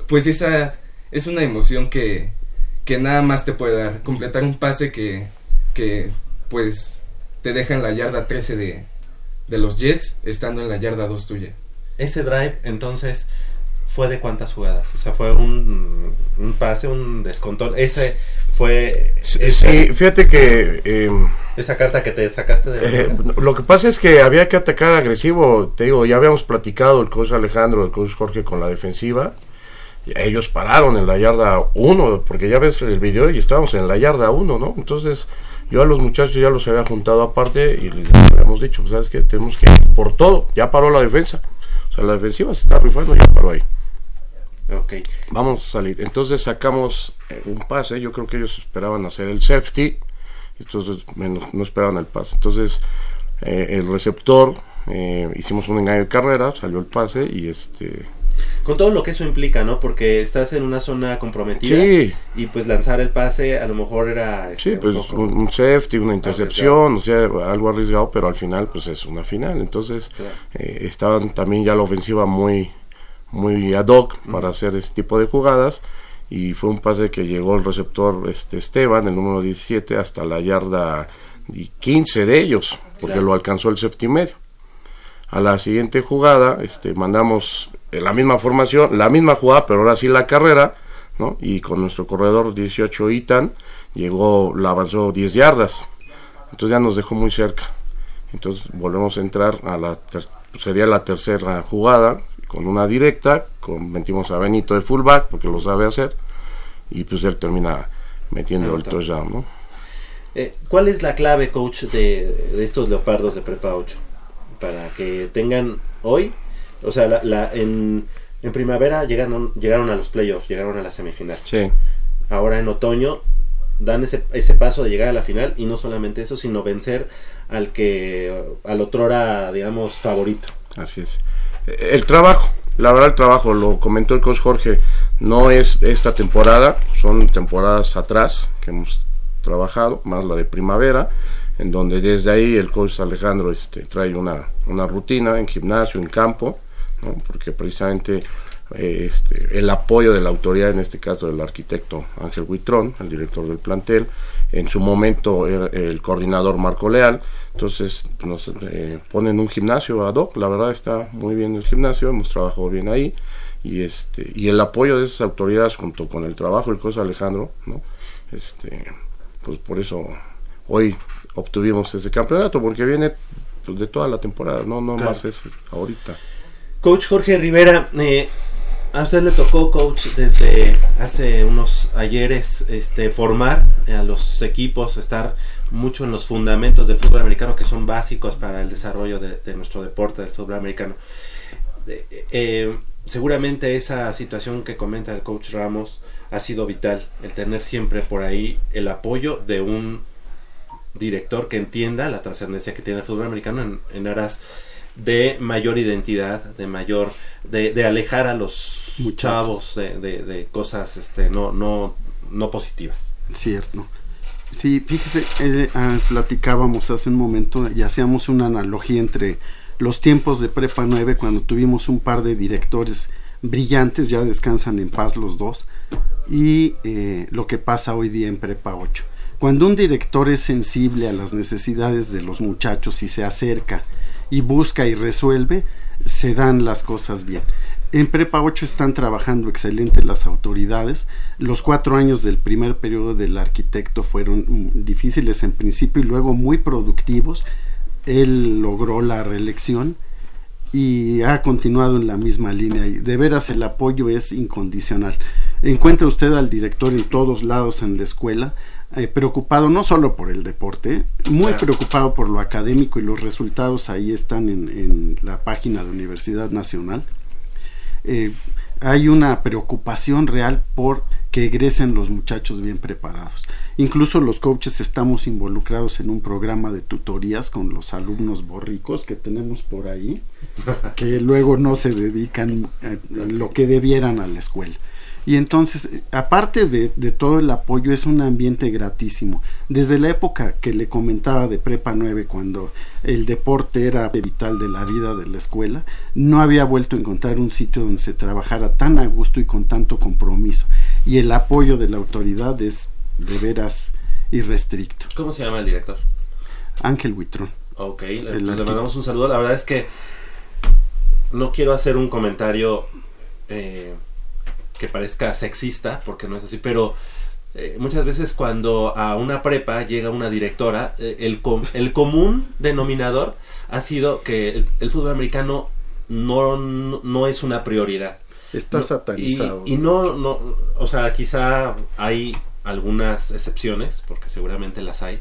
Pues esa es una emoción que, que nada más te puede dar. Completar un pase que, que pues te deja en la yarda 13 de, de los Jets, estando en la yarda 2 tuya. Ese drive, entonces, fue de cuántas jugadas? O sea, fue un, un pase, un descontón. Ese fue... Sí, fíjate que... eh, Esa carta que te sacaste de la Eh, lo que pasa es que había que atacar agresivo. Te digo, ya habíamos platicado el coach Alejandro, el coach Jorge con la defensiva. Ellos pararon en la yarda 1, porque ya ves el video y estábamos en la yarda 1, ¿no? Entonces, yo a los muchachos ya los había juntado aparte y les habíamos dicho, pues, ¿sabes qué? Tenemos que ir por todo. Ya paró la defensa. O sea, la defensiva se está rifando, ya paró ahí. Ok. Vamos a salir. Entonces sacamos eh, un pase. Yo creo que ellos esperaban hacer el safety. Entonces menos, no esperaban el pase. Entonces eh, el receptor, eh, hicimos un engaño de carrera, salió el pase y este... Con todo lo que eso implica, ¿no? Porque estás en una zona comprometida. Sí. Y pues lanzar el pase a lo mejor era... este, Sí, pues un safety, una intercepción, o sea, algo arriesgado, pero al final pues es una final. Entonces Claro. eh, estaban también ya la ofensiva muy, muy ad hoc para hacer ese tipo de jugadas y fue un pase que llegó el receptor este Esteban, el número 17, hasta la yarda y 15 de ellos, porque Claro. lo alcanzó el safety medio. A la siguiente jugada, este, mandamos eh, la misma formación, la misma jugada, pero ahora sí la carrera, ¿no? Y con nuestro corredor 18 Itan, llegó, la avanzó 10 yardas. Entonces ya nos dejó muy cerca. Entonces volvemos a entrar a la, ter- sería la tercera jugada, con una directa, con, metimos a Benito de fullback, porque lo sabe hacer, y pues él termina metiendo el touchdown, ¿no? Eh, ¿Cuál es la clave, coach, de, de estos leopardos de Prepa 8? Para que tengan hoy, o sea, la, la- en En primavera llegaron, llegaron a los playoffs, llegaron a la semifinal. Sí. Ahora en otoño dan ese, ese paso de llegar a la final y no solamente eso, sino vencer al que al otrora, digamos, favorito. Así es. El trabajo, la verdad el trabajo, lo comentó el coach Jorge, no es esta temporada, son temporadas atrás que hemos trabajado, más la de primavera, en donde desde ahí el coach Alejandro este, trae una, una rutina en gimnasio, en campo, porque precisamente eh, este, el apoyo de la autoridad, en este caso del arquitecto Ángel Huitrón, el director del plantel, en su momento era el coordinador Marco Leal, entonces nos eh, ponen un gimnasio ad hoc, la verdad está muy bien el gimnasio, hemos trabajado bien ahí, y este y el apoyo de esas autoridades junto con el trabajo del coach Alejandro, ¿no? este pues por eso hoy obtuvimos ese campeonato, porque viene pues, de toda la temporada, no, no Claro. más es ahorita. Coach Jorge Rivera, eh, a usted le tocó, coach, desde hace unos ayeres, este, formar a los equipos, estar mucho en los fundamentos del fútbol americano que son básicos para el desarrollo de, de nuestro deporte del fútbol americano. Eh, eh, seguramente esa situación que comenta el coach Ramos ha sido vital, el tener siempre por ahí el apoyo de un director que entienda la trascendencia que tiene el fútbol americano en, en aras de mayor identidad, de mayor, de, de alejar a los chavos de, de- de cosas este, no, no, no positivas. Cierto. Sí, fíjese, eh, ah, platicábamos hace un momento y hacíamos una analogía entre los tiempos de Prepa 9 cuando tuvimos un par de directores brillantes, ya descansan en paz los dos, y eh, lo que pasa hoy día en Prepa 8. Cuando un director es sensible a las necesidades de los muchachos y se acerca y busca y resuelve, se dan las cosas bien. En Prepa 8 están trabajando excelente las autoridades. Los cuatro años del primer periodo del arquitecto fueron mm, difíciles en principio y luego muy productivos. Él logró la reelección y ha continuado en la misma línea y de veras el apoyo es incondicional. Encuentra usted al director en todos lados en la escuela, eh, preocupado no solo por el deporte, muy Claro. preocupado por lo académico y los resultados ahí están en, en la página de Universidad Nacional. Eh, hay una preocupación real por que egresen los muchachos bien preparados. Incluso los coaches estamos involucrados en un programa de tutorías con los alumnos borricos que tenemos por ahí, que luego no se dedican a lo que debieran a la escuela. Y entonces, aparte de, de todo el apoyo, es un ambiente gratísimo. Desde la época que le comentaba de Prepa 9, cuando el deporte era vital de la vida de la escuela, no había vuelto a encontrar un sitio donde se trabajara tan a gusto y con tanto compromiso. Y el apoyo de la autoridad es de veras irrestricto. ¿Cómo se llama el director? Ángel Huitrón. Ok, le, le mandamos un saludo. La verdad es que no quiero hacer un comentario eh, que parezca sexista, porque no es así, pero eh, muchas veces cuando a una prepa llega una directora, eh, el, com- el común denominador ha sido que el, el fútbol americano no, no, no es una prioridad. Está No, satanizado. Y, y no, no, o sea, quizá hay algunas excepciones, porque seguramente las hay.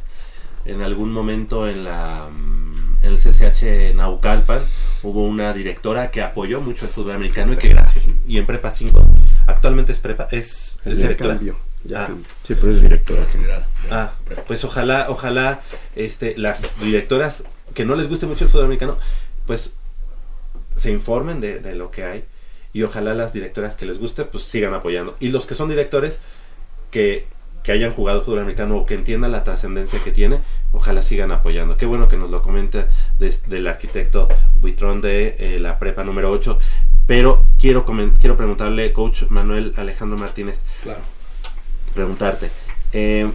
En algún momento en la mm, en el CCH Naucalpan hubo una directora que apoyó mucho el fútbol americano y que gracias y en Prepa 5 actualmente es prepa es, es directora. cambió, ya Ah. Sí, pero es directora general. Ah, pues ojalá, ojalá este, las directoras que no les guste mucho el fútbol americano, pues se informen de, de lo que hay y ojalá las directoras que les guste, pues sigan apoyando. Y los que son directores que, que hayan jugado fútbol americano o que entiendan la trascendencia que tiene, ojalá sigan apoyando. Qué bueno que nos lo comenta des- del arquitecto Buitrón de eh, la prepa número 8. Pero quiero, quiero preguntarle, coach Manuel Alejandro Martínez, Claro. preguntarte. eh,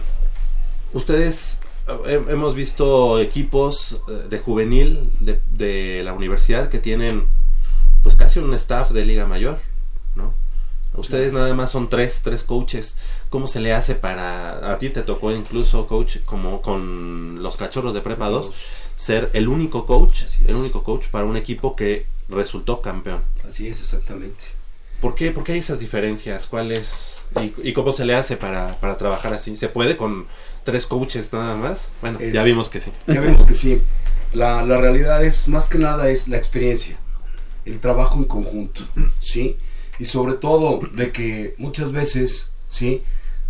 ustedes eh, hemos visto equipos de juvenil de, de la universidad que tienen pues casi un staff de liga mayor, ¿no? Ustedes nada más son tres, tres coaches. ¿Cómo se le hace para... A ti te tocó incluso, coach, como con los cachorros de prepa 2, ser el único coach, el único coach para un equipo que resultó campeón. Así es, exactamente. ¿Por qué, por qué hay esas diferencias? ¿Cuál es? ¿Y, y cómo se le hace para, para trabajar así? ¿Se puede con tres coaches nada más? Bueno, Es- ya vimos que sí. Ya vemos que sí. La, la realidad es, más que nada, es la experiencia, el trabajo en conjunto, ¿sí? Y sobre todo de que muchas veces, ¿sí?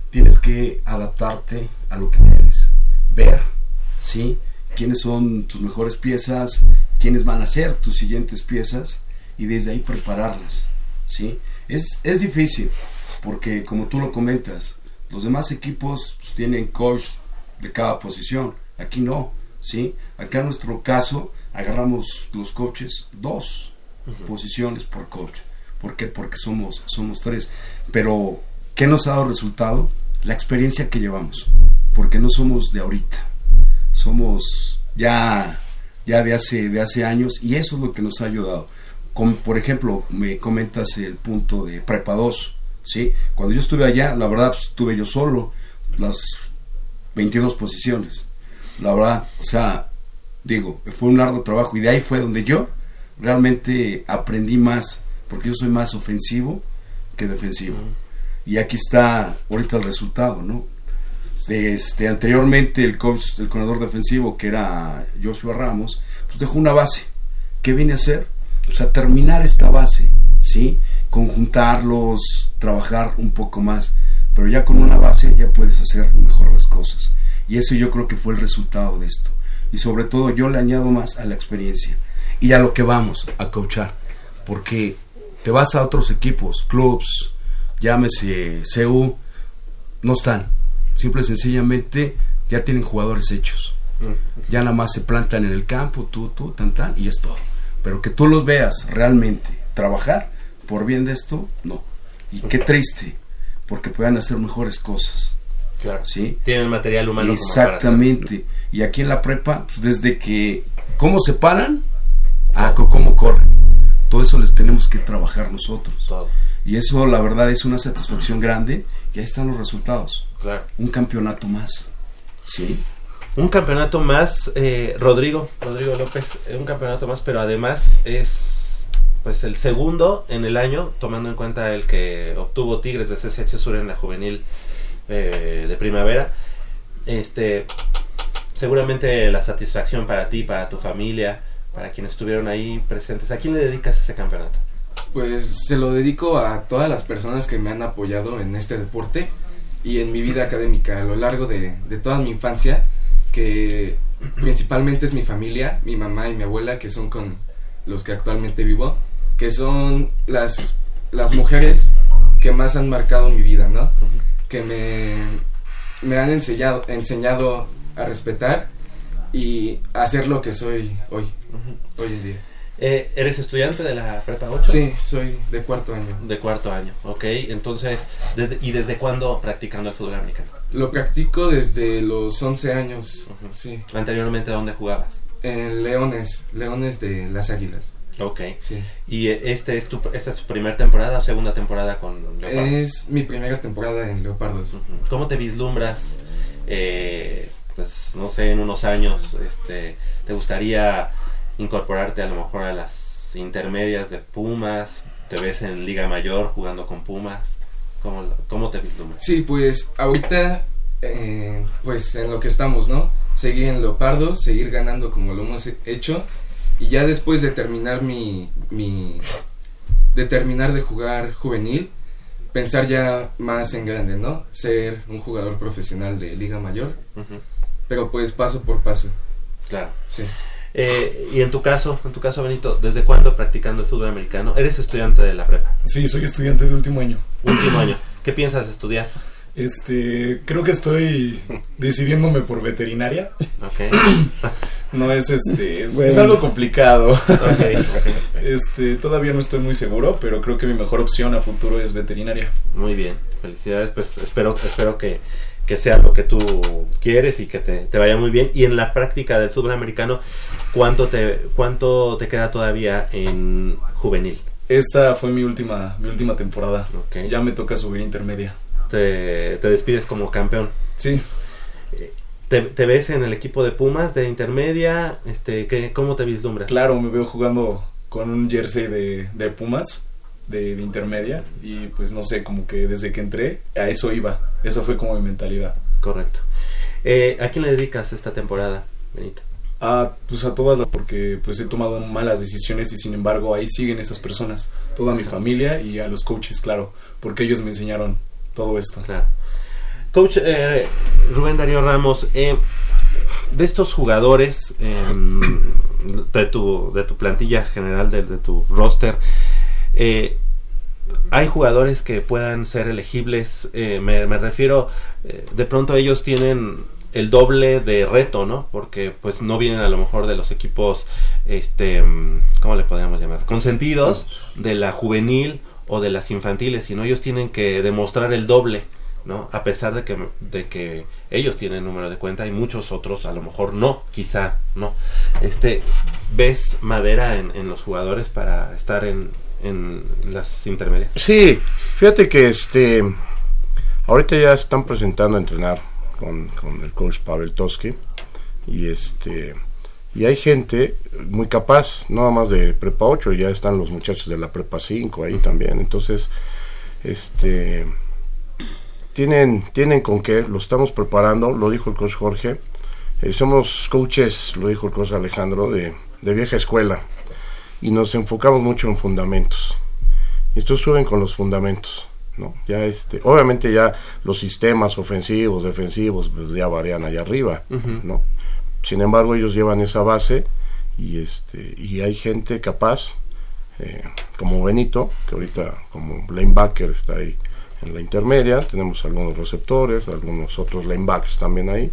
Tienes que adaptarte a lo que tienes. Ver, ¿sí? Quiénes son tus mejores piezas, quiénes van a ser tus siguientes piezas y desde ahí prepararlas, ¿sí? Es, es difícil porque como tú lo comentas, los demás equipos pues, tienen coach de cada posición. Aquí no, ¿sí? Acá en nuestro caso agarramos los coaches dos posiciones por coach. ¿Por qué? Porque somos, somos tres. Pero, ¿qué nos ha dado resultado? La experiencia que llevamos. Porque no somos de ahorita. Somos ya, ya de, hace, de hace años y eso es lo que nos ha ayudado. Como, por ejemplo, me comentas el punto de Prepa 2. ¿sí? Cuando yo estuve allá, la verdad, pues, estuve yo solo las 22 posiciones. La verdad, o sea, digo, fue un largo trabajo y de ahí fue donde yo realmente aprendí más, porque yo soy más ofensivo que defensivo. Y aquí está ahorita el resultado, ¿no? Este, anteriormente el coach, el corredor defensivo, que era Joshua Ramos, pues dejó una base. ¿Qué viene a hacer? O sea, terminar esta base, ¿sí? Conjuntarlos, trabajar un poco más. Pero ya con una base ya puedes hacer mejor las cosas. Y eso yo creo que fue el resultado de esto. Y sobre todo yo le añado más a la experiencia y a lo que vamos a coachar. Porque te vas a otros equipos, clubs, llámese CU, no están. Simple y sencillamente ya tienen jugadores hechos. Ya nada más se plantan en el campo, tú, tú, tan, tan, y es todo. Pero que tú los veas realmente trabajar por bien de esto, no. Y qué triste, porque puedan hacer mejores cosas. Claro. ¿Sí? Tienen material humano. como Exactamente. Y aquí en la prepa, pues, desde que cómo se paran a co- cómo corren. Todo eso les tenemos que trabajar nosotros. Y eso, la verdad, es una satisfacción grande. Y ahí están los resultados. Claro. Un campeonato más. Sí. Un campeonato más, eh, Rodrigo, Rodrigo López, eh, un campeonato más, pero además es pues el segundo en el año, tomando en cuenta el que obtuvo Tigres de CCH Sur en la juvenil eh, de primavera. Este, seguramente la satisfacción para ti, para tu familia, para quienes estuvieron ahí presentes. ¿A quién le dedicas ese campeonato? Pues se lo dedico a todas las personas que me han apoyado en este deporte y en mi vida académica a lo largo de, de toda mi infancia, que principalmente es mi familia, mi mamá y mi abuela, que son con los que actualmente vivo, que son las, las mujeres que más han marcado mi vida, ¿no? Que me, me han enseñado, enseñado a respetar y a ser lo que soy hoy, hoy en día. Eh, ¿Eres estudiante de la prepa 8? Sí, soy de cuarto año. De cuarto año, ok. Entonces, desde, ¿y desde cuándo practicando el fútbol americano? Lo practico desde los 11 años, sí. Anteriormente, ¿dónde jugabas? En Leones, Leones de las Águilas. Ok. Sí. ¿Y este es tu, esta es tu primera temporada o segunda temporada con Leopardos? Es mi primera temporada en Leopardos. ¿Cómo te vislumbras, eh, pues no sé, en unos años, este, te gustaría incorporarte a lo mejor a las intermedias de Pumas? ¿Te ves en Liga Mayor jugando con Pumas? ¿Cómo, cómo te vislumbras? Sí, pues ahorita, eh, pues en lo que estamos, ¿no? Seguir en Leopardos, seguir ganando como lo hemos hecho. Y ya después de terminar mi, mi de terminar de jugar juvenil, pensar ya más en grande, ¿no? Ser un jugador profesional de Liga Mayor. Pero pues paso por paso. Claro. Sí. Eh, y en tu caso, en tu caso Benito, ¿desde cuándo practicando el fútbol americano? ¿Eres estudiante de la prepa? Sí, soy estudiante de último año. Último año. ¿Qué piensas estudiar? Este, creo que estoy decidiéndome por veterinaria. Ok. No es este, es, Bueno. es algo complicado. Ok, ok. Este, todavía no estoy muy seguro, pero creo que mi mejor opción a futuro es veterinaria. Muy bien, felicidades, pues espero, espero que, que sea lo que tú quieres y que te, te vaya muy bien. Y en la práctica del fútbol americano, ¿cuánto te, cuánto te queda todavía en juvenil? Esta fue mi última, mi última temporada. Ya me toca subir intermedia. Te, te despides como campeón. Sí. ¿Te, te ves en el equipo de Pumas de intermedia? Este, ¿qué, ¿Cómo te vislumbras? Claro, me veo jugando con un jersey de, de Pumas, de, de intermedia, y pues no sé, como que desde que entré, a eso iba. Eso fue como mi mentalidad. Correcto. Eh, ¿A quién le dedicas esta temporada, Benito? a pues a todas las porque pues he tomado malas decisiones y sin embargo ahí siguen esas personas, toda mi familia y a los coaches, claro, porque ellos me enseñaron todo esto. Claro. Coach eh, Rubén Darío Ramos, eh, de estos jugadores em, de, tu, de tu plantilla general, de, de tu roster, eh, hay jugadores que puedan ser elegibles, eh, me, me refiero, eh, de pronto ellos tienen el doble de reto, ¿no? Porque pues no vienen a lo mejor de los equipos, este, ¿cómo le podríamos llamar? Consentidos, de la juvenil o de las infantiles, sino ellos tienen que demostrar el doble, ¿no? A pesar de que, de que ellos tienen número de cuenta y muchos otros a lo mejor no, quizá no. Este, ¿ves madera en, en los jugadores para estar en, en las intermedias? Sí, fíjate que este ahorita ya están presentando a entrenar con, con el coach Pavel Toski y este y hay gente muy capaz, nada más de prepa 8, ya están los muchachos de la prepa 5 ahí también, entonces este tienen tienen con qué, lo estamos preparando, lo dijo el coach Jorge, eh, somos coaches, lo dijo el coach Alejandro, de, de vieja escuela y nos enfocamos mucho en fundamentos. Y estos suben con los fundamentos, ¿no? Ya este, obviamente ya los sistemas ofensivos, defensivos, pues ya varían allá arriba. ¿no? Sin embargo, ellos llevan esa base y este y hay gente capaz eh, como Benito, que ahorita como linebacker está ahí en la intermedia, tenemos algunos receptores, algunos otros linebackers también ahí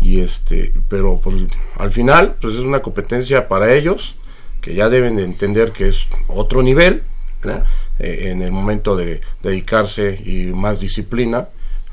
y este, pero pues, al final pues es una competencia para ellos que ya deben de entender que es otro nivel ¿no? Eh, en el momento de dedicarse y más disciplina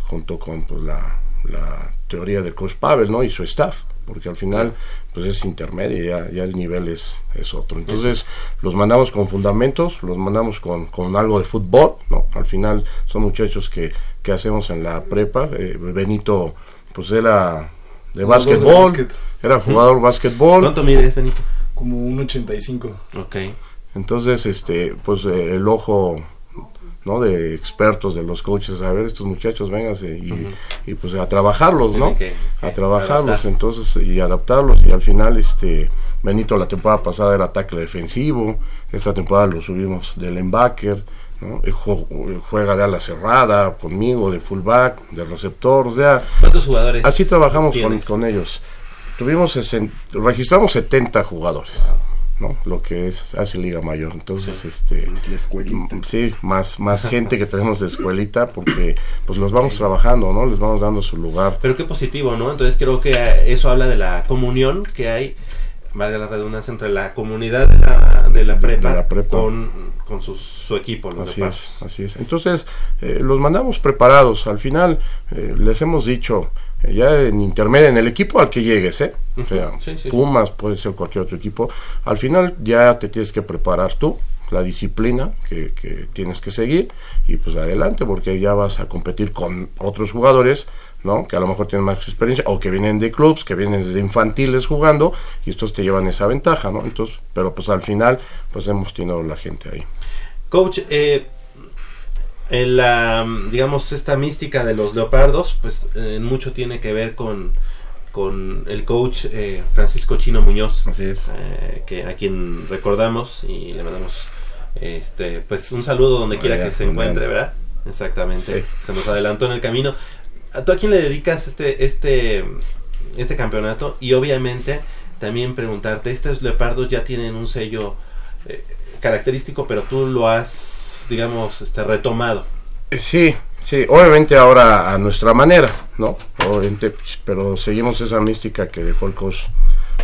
junto con pues, la, la teoría del coach Pavel ¿no? y su staff porque al final pues es intermedio ya, ya el nivel es, es otro entonces los mandamos con fundamentos los mandamos con, con algo de fútbol no al final son muchachos que, que hacemos en la prepa Eh, Benito pues era de básquetbol básquet. era jugador de básquetbol ¿Cuánto mides, Benito? Como un 85. Ok. entonces, este, pues eh, el ojo, ¿no? De expertos, de los coaches, a ver, estos muchachos, vénganse y, y, pues a trabajarlos, ¿no? que- a trabajarlos, adaptar. entonces, y adaptarlos. Y al final, este, Benito la temporada pasada era tackle defensivo, esta temporada lo subimos del linebacker, ¿no? Y ju- juega de ala cerrada conmigo, de fullback, de receptor, o sea, ¿Cuántos jugadores así trabajamos con, con ellos. Tuvimos, sesen- registramos 70 jugadores. ¿no? Lo que es hace Liga Mayor. Entonces, este La escuelita. sí, más más gente que tenemos de escuelita porque pues los vamos trabajando, ¿no? Les vamos dando su lugar. Pero qué positivo, ¿no? Entonces creo que eso habla de la comunión que hay, valga la redundancia, entre la comunidad de la, de la, prepa, de la prepa. con, con su, su equipo, los Así es, así es. Entonces, eh, los mandamos preparados. Al final, eh, les hemos dicho, ya en intermedio, en el equipo al que llegues, ¿eh? O sea, sí, sí. Pumas, puede ser cualquier otro equipo. Al final, ya te tienes que preparar tú, la disciplina que, que tienes que seguir, y pues adelante, porque ya vas a competir con otros jugadores, ¿no? Que a lo mejor tienen más experiencia, o que vienen de clubs, que vienen desde infantiles jugando, y estos te llevan esa ventaja, ¿no? Entonces, pero pues al final, pues hemos tenido la gente ahí. Coach, eh, en la, digamos, esta mística de los leopardos, pues eh, mucho tiene que ver con, con el coach eh, Francisco Chino Muñoz, Así es. eh, que a quien recordamos y le mandamos este, pues un saludo donde quiera que se encuentre. ¿verdad? Exactamente. Sí. Se nos adelantó en el camino. ¿A tú a quién le dedicas este, este, este campeonato? Y obviamente también preguntarte, estos leopardos ya tienen un sello eh, característico, pero tú lo has, digamos, este, retomado. Eh, Sí, sí, obviamente ahora a nuestra manera, ¿no? Obviamente, pero seguimos esa mística que dejó el coach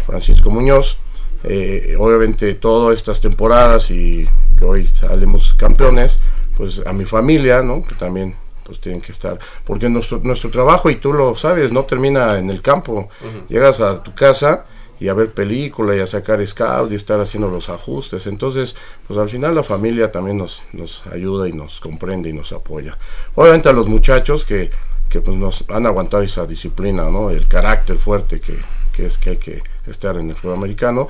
Francisco Muñoz. Eh, obviamente todas estas temporadas y que hoy salimos campeones, pues a mi familia, ¿no? Que también pues tienen que estar, porque nuestro nuestro trabajo y tú lo sabes, no termina en el campo. Llegas a tu casa y a ver película y a sacar scout y estar haciendo los ajustes. Entonces, pues al final la familia también nos, nos ayuda y nos comprende y nos apoya. Obviamente a los muchachos que, que pues nos han aguantado esa disciplina, ¿no? El carácter fuerte que, que es que hay que estar en el fútbol americano.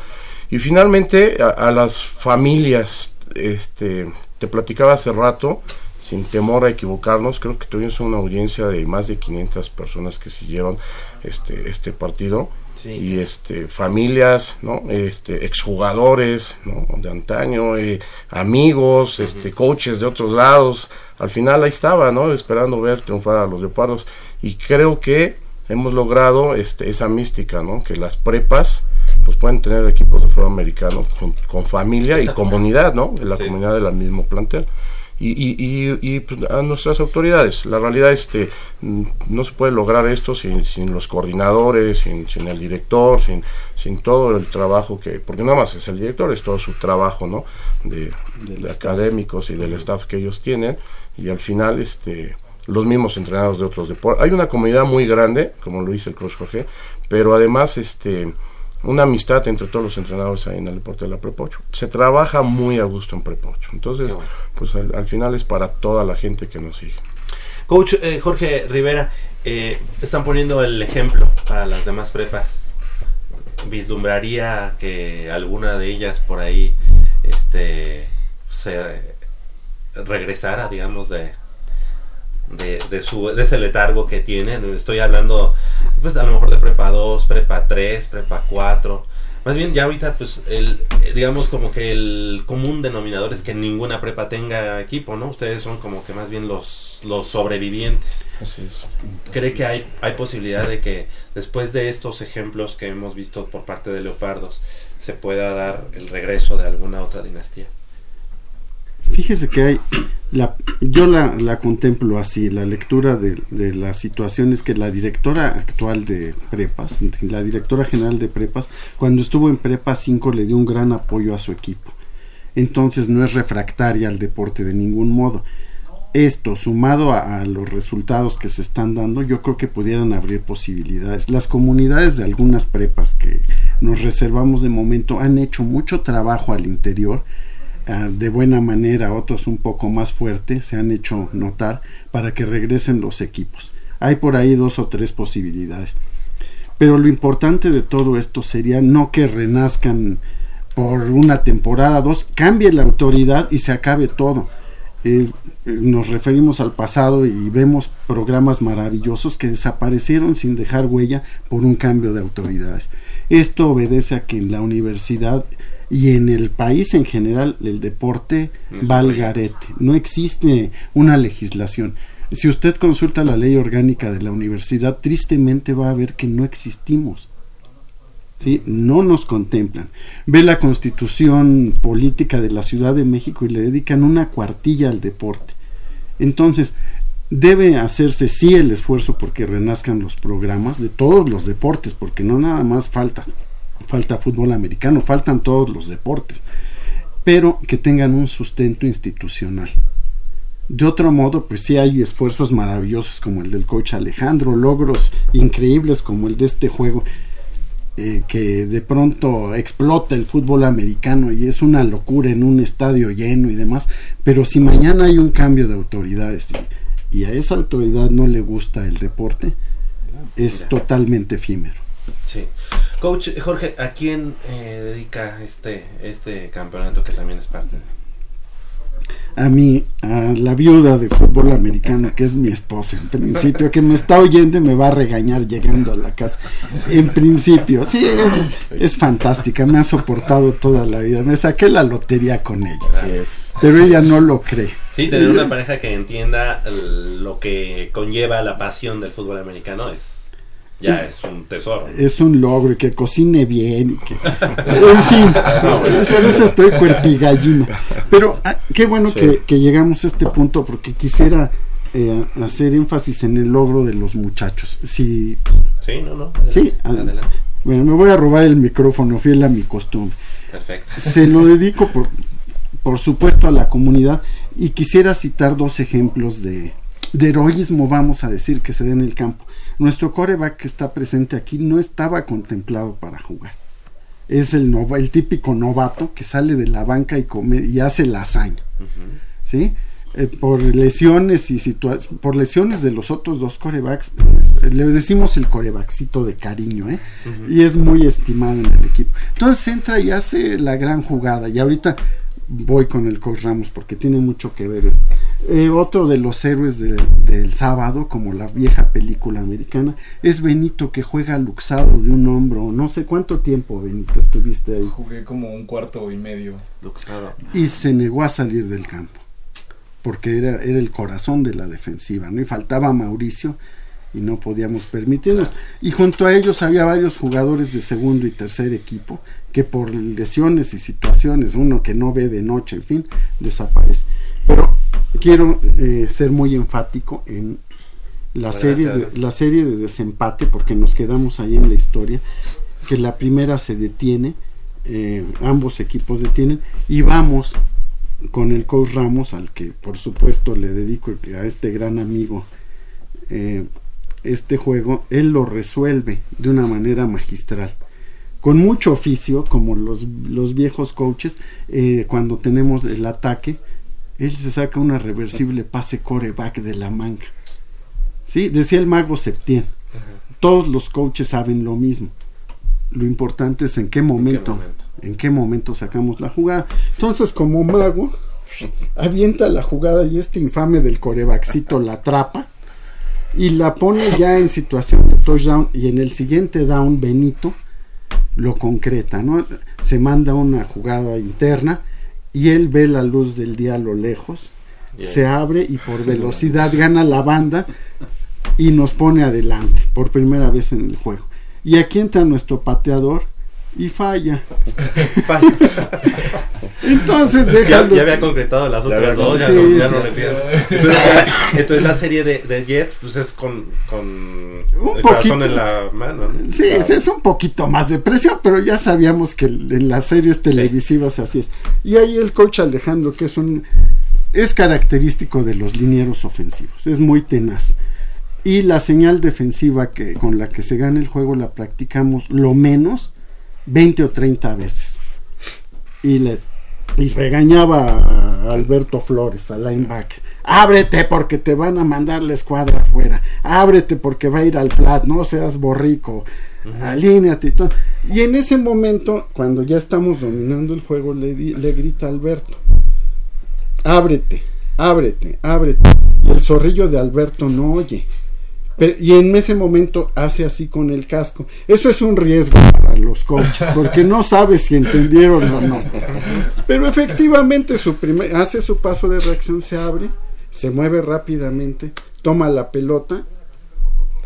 Y finalmente a, a las familias, este, te platicaba hace rato, sin temor a equivocarnos, creo que tuvimos una audiencia de más de 500 personas que siguieron este, este partido. Y este familias, ¿no? Este exjugadores, ¿no? De antaño, eh, amigos, este coaches de otros lados. Al final ahí estaba, ¿no? Esperando ver triunfar a los leopardos y creo que hemos logrado este esa mística, ¿no? Que las prepas pues pueden tener equipos de fútbol americano con, con familia y comunidad, ¿no? De la comunidad del mismo plantel. Y, y, y, y, pues, a nuestras autoridades. La realidad este no se puede lograr esto sin, sin los coordinadores, sin, sin el director, sin, sin todo el trabajo que, porque nada más es el director, es todo su trabajo, ¿no? De, de académicos y del staff que ellos tienen y al final este los mismos entrenados de otros deportes. Hay una comunidad muy grande, como lo dice el Cruz Jorge, pero además este una amistad entre todos los entrenadores ahí en el deporte de la Prepocho. Se trabaja muy a gusto en Prepocho. Entonces, pues al, al final es para toda la gente que nos sigue. Coach eh, Jorge Rivera, eh, están poniendo el ejemplo para las demás prepas. Vislumbraría que alguna de ellas por ahí este, se regresara, digamos, de, de, de, su, de ese letargo que tienen. Estoy hablando, pues a lo mejor de prepa 2, prepa 3, prepa 4. Más bien ya ahorita, pues, el, digamos como que el común denominador es que ninguna prepa tenga equipo, ¿no? Ustedes son como que más bien los, los sobrevivientes. Así es. ¿Cree que hay, hay posibilidad de que después de estos ejemplos que hemos visto por parte de Leopardos se pueda dar el regreso de alguna otra dinastía? Fíjese que hay, la, yo la, la contemplo así, la lectura de, de la situación es que la directora actual de prepas, la directora general de prepas, cuando estuvo en prepa 5 le dio un gran apoyo a su equipo. Entonces no es refractaria al deporte de ningún modo. Esto, sumado a, a, los resultados que se están dando, yo creo que pudieran abrir posibilidades. Las comunidades de algunas prepas que nos reservamos de momento han hecho mucho trabajo al interior uh, de buena manera, otros un poco más fuerte, se han hecho notar para que regresen los equipos. Hay por ahí dos o tres posibilidades. Pero lo importante de todo esto sería no que renazcan por una temporada, dos, cambie la autoridad y se acabe todo. Eh, nos referimos al pasado y vemos programas maravillosos que desaparecieron sin dejar huella por un cambio de autoridades. Esto obedece a que en la universidad y en el país en general el deporte va al garete. No existe una legislación. Si usted consulta la ley orgánica de la universidad, tristemente va a ver que no existimos. ¿Sí? No nos contemplan. Ve la constitución política de la Ciudad de México y le dedican una cuartilla al deporte. Entonces, debe hacerse sí el esfuerzo porque renazcan los programas de todos los deportes, porque no nada más falta falta fútbol americano, faltan todos los deportes, pero que tengan un sustento institucional. De otro modo, pues sí hay esfuerzos maravillosos como el del coach Alejandro, logros increíbles como el de este juego, eh, que de pronto explota el fútbol americano y es una locura en un estadio lleno y demás, pero si mañana hay un cambio de autoridades y, y a esa autoridad no le gusta el deporte, es totalmente efímero. Sí. Coach Jorge, ¿a quién eh, dedica este, este campeonato que también es parte? A mí, a la viuda de fútbol americano, que es mi esposa, en principio, que me está oyendo y me va a regañar llegando a la casa. En principio, sí, es, es fantástica, me ha soportado toda la vida. Me saqué la lotería con ella, es. pero ella no lo cree. Sí, tener una pareja que entienda lo que conlleva la pasión del fútbol americano es ya es, es, un tesoro. Es un logro y que cocine bien y que... en fin, no, por eso estoy cuerpigallino. Pero ah, qué bueno sí. que, que, llegamos a este punto porque quisiera eh, hacer énfasis en el logro de los muchachos. Si, sí, no, no. Adelante, sí, adelante. Bueno, me voy a robar el micrófono, fiel a mi costumbre. Perfecto. Se lo dedico, por, por supuesto, a la comunidad y quisiera citar dos ejemplos de, de heroísmo, vamos a decir, que se da en el campo. Nuestro coreback que está presente aquí no estaba contemplado para jugar. Es el, nova, el típico novato que sale de la banca y, come, y hace la hazaña. Uh -huh. ¿Sí? Eh, por lesiones y situaciones, por lesiones de los otros dos corebacks, eh, le decimos el corebackcito de cariño, ¿eh? Uh -huh. Y es muy estimado en el equipo. Entonces entra y hace la gran jugada. Y ahorita voy con el coach Ramos porque tiene mucho que ver. Eh, otro de los héroes de- del sábado, como la vieja película americana, es Benito que juega luxado de un hombro. No sé cuánto tiempo, Benito, estuviste ahí. Jugué como un cuarto y medio. Y se negó a salir del campo, porque era, era el corazón de la defensiva, ¿no? Y faltaba Mauricio y no podíamos permitirnos. Y junto a ellos había varios jugadores de segundo y tercer equipo que por lesiones y situaciones, uno que no ve de noche, en fin, desaparece. Pero quiero eh, ser muy enfático en la serie, de, la serie de desempate, porque nos quedamos ahí en la historia, que la primera se detiene, eh, ambos equipos detienen, y vamos con el coach Ramos, al que por supuesto le dedico a este gran amigo eh, este juego, él lo resuelve de una manera magistral. Con mucho oficio, como los, los viejos coaches, eh, cuando tenemos el ataque, él se saca una reversible pase coreback de la manga. ¿Sí? Decía el mago Septién. Todos los coaches saben lo mismo. Lo importante es en qué momento, en qué momento sacamos la jugada. Entonces, como mago, avienta la jugada y este infame del corebackcito la atrapa y la pone ya en situación de touchdown y en el siguiente down Benito lo concreta, ¿no? Se manda una jugada interna y él ve la luz del día a lo lejos, se abre y por velocidad gana la banda y nos pone adelante por primera vez en el juego. Y aquí entra nuestro pateador y falla. Entonces ya, déjalo. ya había concretado las otras dos, ya, no, ya Sí, no le pierdo. Entonces, la- entonces la serie de, de Jet pues es con, con el corazón en la mano. ¿no? Sí, Ah. es un poquito más de precio, pero ya sabíamos que en las series televisivas así es. Y ahí el coach Alejandro, que es un es característico de los linieros ofensivos, es muy tenaz. Y la señal defensiva que con la que se gana el juego la practicamos lo menos 20 o 30 veces. Y le y regañaba a Alberto Flores, al linebacker. Ábrete porque te van a mandar la escuadra afuera. Ábrete porque va a ir al flat. No seas borrico. Alíneate y todo. Y en ese momento, cuando ya estamos dominando el juego, le, di- le grita a Alberto. Ábrete, ábrete, ábrete. Y el zorrillo de Alberto no oye. Y en ese momento hace así con el casco. Eso es un riesgo para los coaches, porque no sabes si entendieron o no. Pero efectivamente su primer, hace su paso de reacción, se abre, se mueve rápidamente, toma la pelota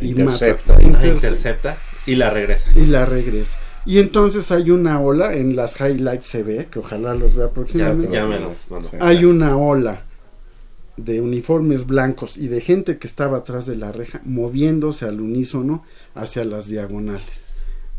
y Intercepta. mata. Intercepta. intercepta y la regresa. Y la regresa. Y entonces hay una ola, en las highlights se ve, que ojalá los vea próximamente. Ya- ya me los mandó. Hay una ola de uniformes blancos y de gente que estaba atrás de la reja moviéndose al unísono hacia las diagonales.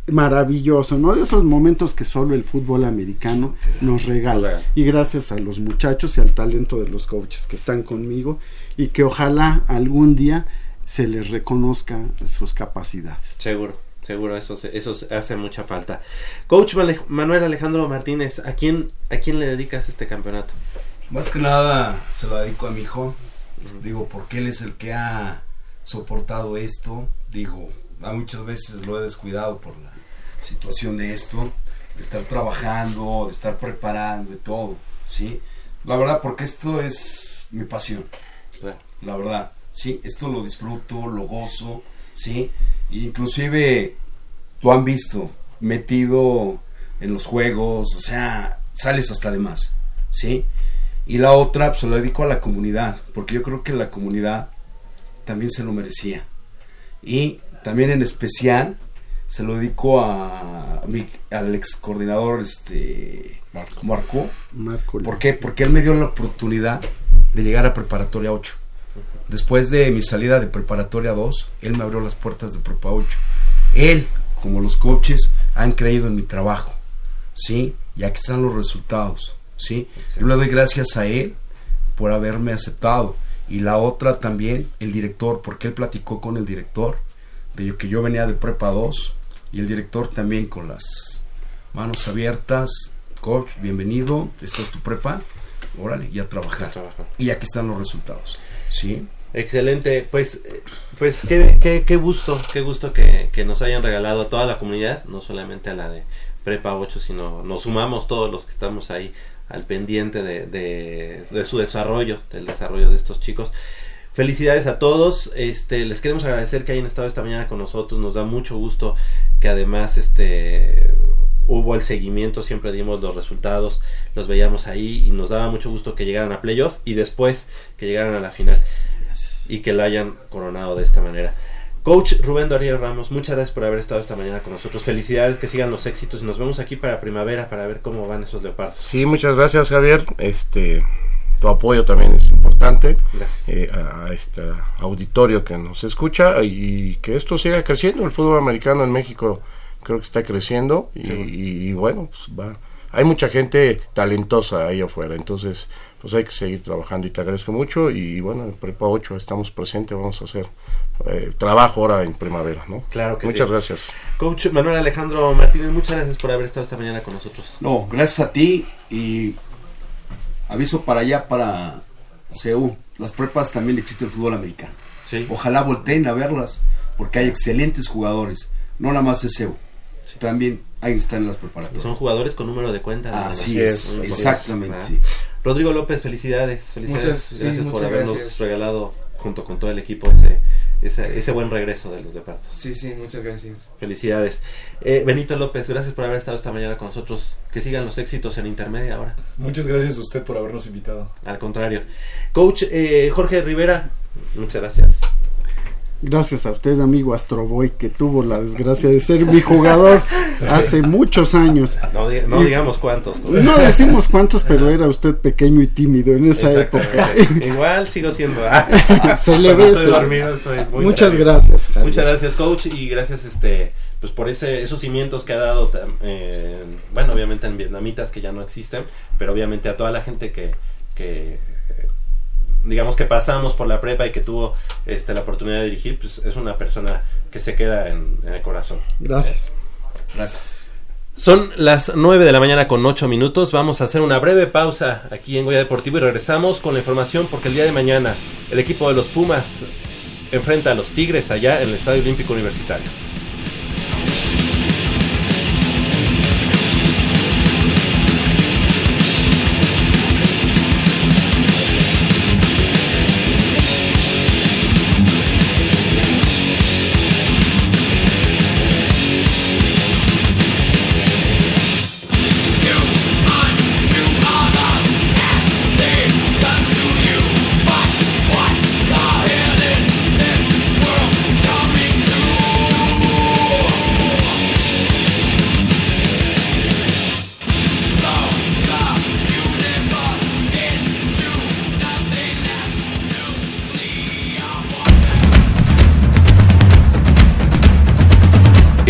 Maravilloso, ¿no? De esos momentos que solo el fútbol americano nos regala. Y gracias a los muchachos y al talento de los coaches que están conmigo y que ojalá algún día se les reconozca sus capacidades. Seguro, seguro, eso, eso hace mucha falta. Coach Manuel Alejandro Martínez, ¿a quién, ¿a quién le dedicas este campeonato? Más que nada se lo dedico a mi hijo. Digo, porque él es el que ha soportado esto. Digo, a muchas veces lo he descuidado por la situación de esto, de estar trabajando, de estar preparando y todo, ¿sí? La verdad, porque esto es mi pasión. La verdad, sí, esto lo disfruto, lo gozo, ¿sí? Inclusive, tú han visto, metido en los juegos, o sea, sales hasta de más, ¿sí? Y la otra, pues se lo dedico a la comunidad, porque yo creo que la comunidad también se lo merecía. Y también en especial se lo dedico a, mi, al ex coordinador este, Marco. Marco. ¿Por qué? Porque él me dio la oportunidad de llegar a preparatoria 8. Después de mi salida de preparatoria 2, él me abrió las puertas de prepa 8. Él, como los coaches, han creído en mi trabajo. ¿Sí? Y aquí están los resultados. ¿Sí? Yo le doy gracias a él por haberme aceptado. Y la otra también, el director, porque él platicó con el director de que yo venía de prepa 2 y el director también con las manos abiertas. Coach, bienvenido, esta es tu prepa. Órale, y a trabajar. Y aquí están los resultados. ¿Sí? Excelente, pues, pues qué, qué, qué gusto, qué gusto que, que nos hayan regalado a toda la comunidad, no solamente a la de Prepa 8, sino nos sumamos todos los que estamos ahí al pendiente de, de, de su desarrollo, del desarrollo de estos chicos. Felicidades a todos, este, les queremos agradecer que hayan estado esta mañana con nosotros, nos da mucho gusto que además este hubo el seguimiento, siempre dimos los resultados, los veíamos ahí y nos daba mucho gusto que llegaran a playoff y después que llegaran a la final y que la hayan coronado de esta manera. Coach Rubén Darío Ramos, muchas gracias por haber estado esta mañana con nosotros. Felicidades, que sigan los éxitos y nos vemos aquí para primavera para ver cómo van esos leopardos. Sí, muchas gracias Javier. Este, tu apoyo también es importante Gracias. eh, a, este auditorio que nos escucha y que esto siga creciendo. El fútbol americano en México creo que está creciendo y, y- y bueno, pues va. Hay mucha gente talentosa ahí afuera, entonces pues hay que seguir trabajando y te agradezco mucho y bueno, en Prepa 8 estamos presentes, vamos a hacer eh, trabajo ahora en primavera, ¿no? Claro que Muchas sí. gracias. Coach Manuel Alejandro Martínez, muchas gracias por haber estado esta mañana con nosotros. No, gracias a ti y aviso para allá, para CEU. Las prepas también existe el fútbol americano. Ojalá volteen a verlas porque hay excelentes jugadores. No nada más es CEU. También ahí están en las preparatorias. Son jugadores con número de cuenta. de Así es, exactamente. Rodrigo López, felicidades. Felicidades. Muchas- sí, gracias por habernos gracias. regalado junto con todo el equipo ese, ese, ese buen regreso de los leopardos. Sí, sí, muchas gracias. Felicidades. Eh, Benito López, gracias por haber estado esta mañana con nosotros. Que sigan los éxitos en intermedia ahora. Muchas gracias a usted por habernos invitado. Al contrario. Coach eh, Jorge Rivera, muchas gracias. Gracias a usted, amigo Astroboy, que tuvo la desgracia de ser mi jugador hace muchos años. No, digamos cuántos. No decimos cuántos, pero era usted pequeño y tímido en esa época. Igual sigo siendo. Se le ve Estoy dormido, estoy muy Muchas gracias, Javier. Muchas gracias, coach, y gracias este pues por ese esos cimientos que ha dado eh, bueno, obviamente en vietnamitas que ya no existen, pero obviamente a toda la gente que que digamos que pasamos por la prepa y que tuvo este la oportunidad de dirigir, pues es una persona que se queda en, en el corazón. Gracias. Gracias. Son las 9 de la mañana con 8 minutos. Vamos a hacer una breve pausa aquí en Goya Deportivo y regresamos con la información porque el día de mañana el equipo de los Pumas enfrenta a los Tigres allá en el Estadio Olímpico Universitario.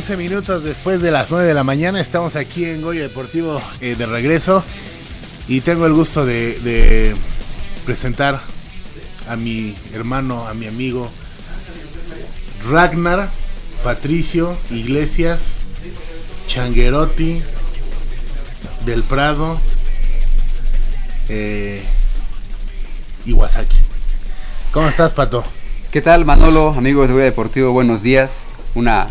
11 minutos después de las 9 de la mañana. Estamos aquí en Goya Deportivo eh, de regreso. Y tengo el gusto de, presentar a mi hermano, a mi amigo Ragnar Patricio Iglesias Changuerotti del Prado eh, Iwasaki. ¿Cómo estás, Pato? ¿Qué tal, Manolo, amigos de Goya Deportivo? Buenos días. Una,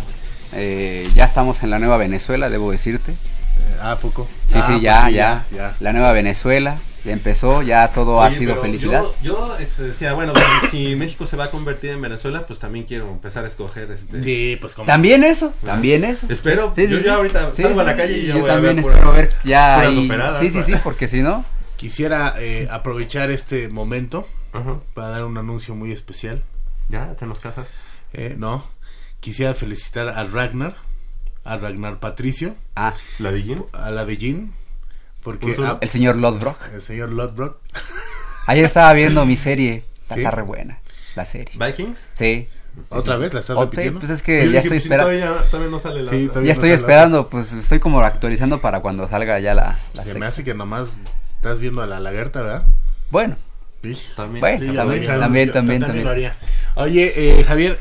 eh, ya estamos en la nueva Venezuela, debo decirte. ¿A poco? Sí, Ah, sí, pues ya, sí, ya, ya, ya. La nueva Venezuela, ya empezó, ya todo ha sido felicidad. Yo, yo, este, decía, bueno, pues, si México se va a convertir en Venezuela, pues también quiero empezar a escoger este. Sí, pues como. También eso, también eso. Espero. Sí, sí, yo sí. ya ahorita Sí, salgo a la sí, calle y ya yo voy a también ver espero pura- ver ya ahí- operadas, Sí, sí, sí, porque si no... Quisiera eh, aprovechar este momento para dar un anuncio muy especial. ¿Ya? ¿Te nos casas? Eh, no. Quisiera felicitar a Ragnar, a Ragnar Patricio. Ah. ¿La de Jin? A la de Jin. Porque ah, El señor Lodbrok. El señor Lodbrok. Ayer estaba viendo mi serie, está, ¿Sí? re buena, la serie. ¿Vikings? Sí. ¿Otra Sí, vez la estás repitiendo? Pues es que ya estoy pues, sí, esperando. todavía- todavía no sale la Sí, Ya no estoy sale la esperando, pues estoy como actualizando para cuando salga ya la, la Se me hace que nomás estás viendo a la lagarta, ¿verdad? Bueno. Sí. También. Bueno, Sí, yo también, también, también, también. Oye, eh, Javier,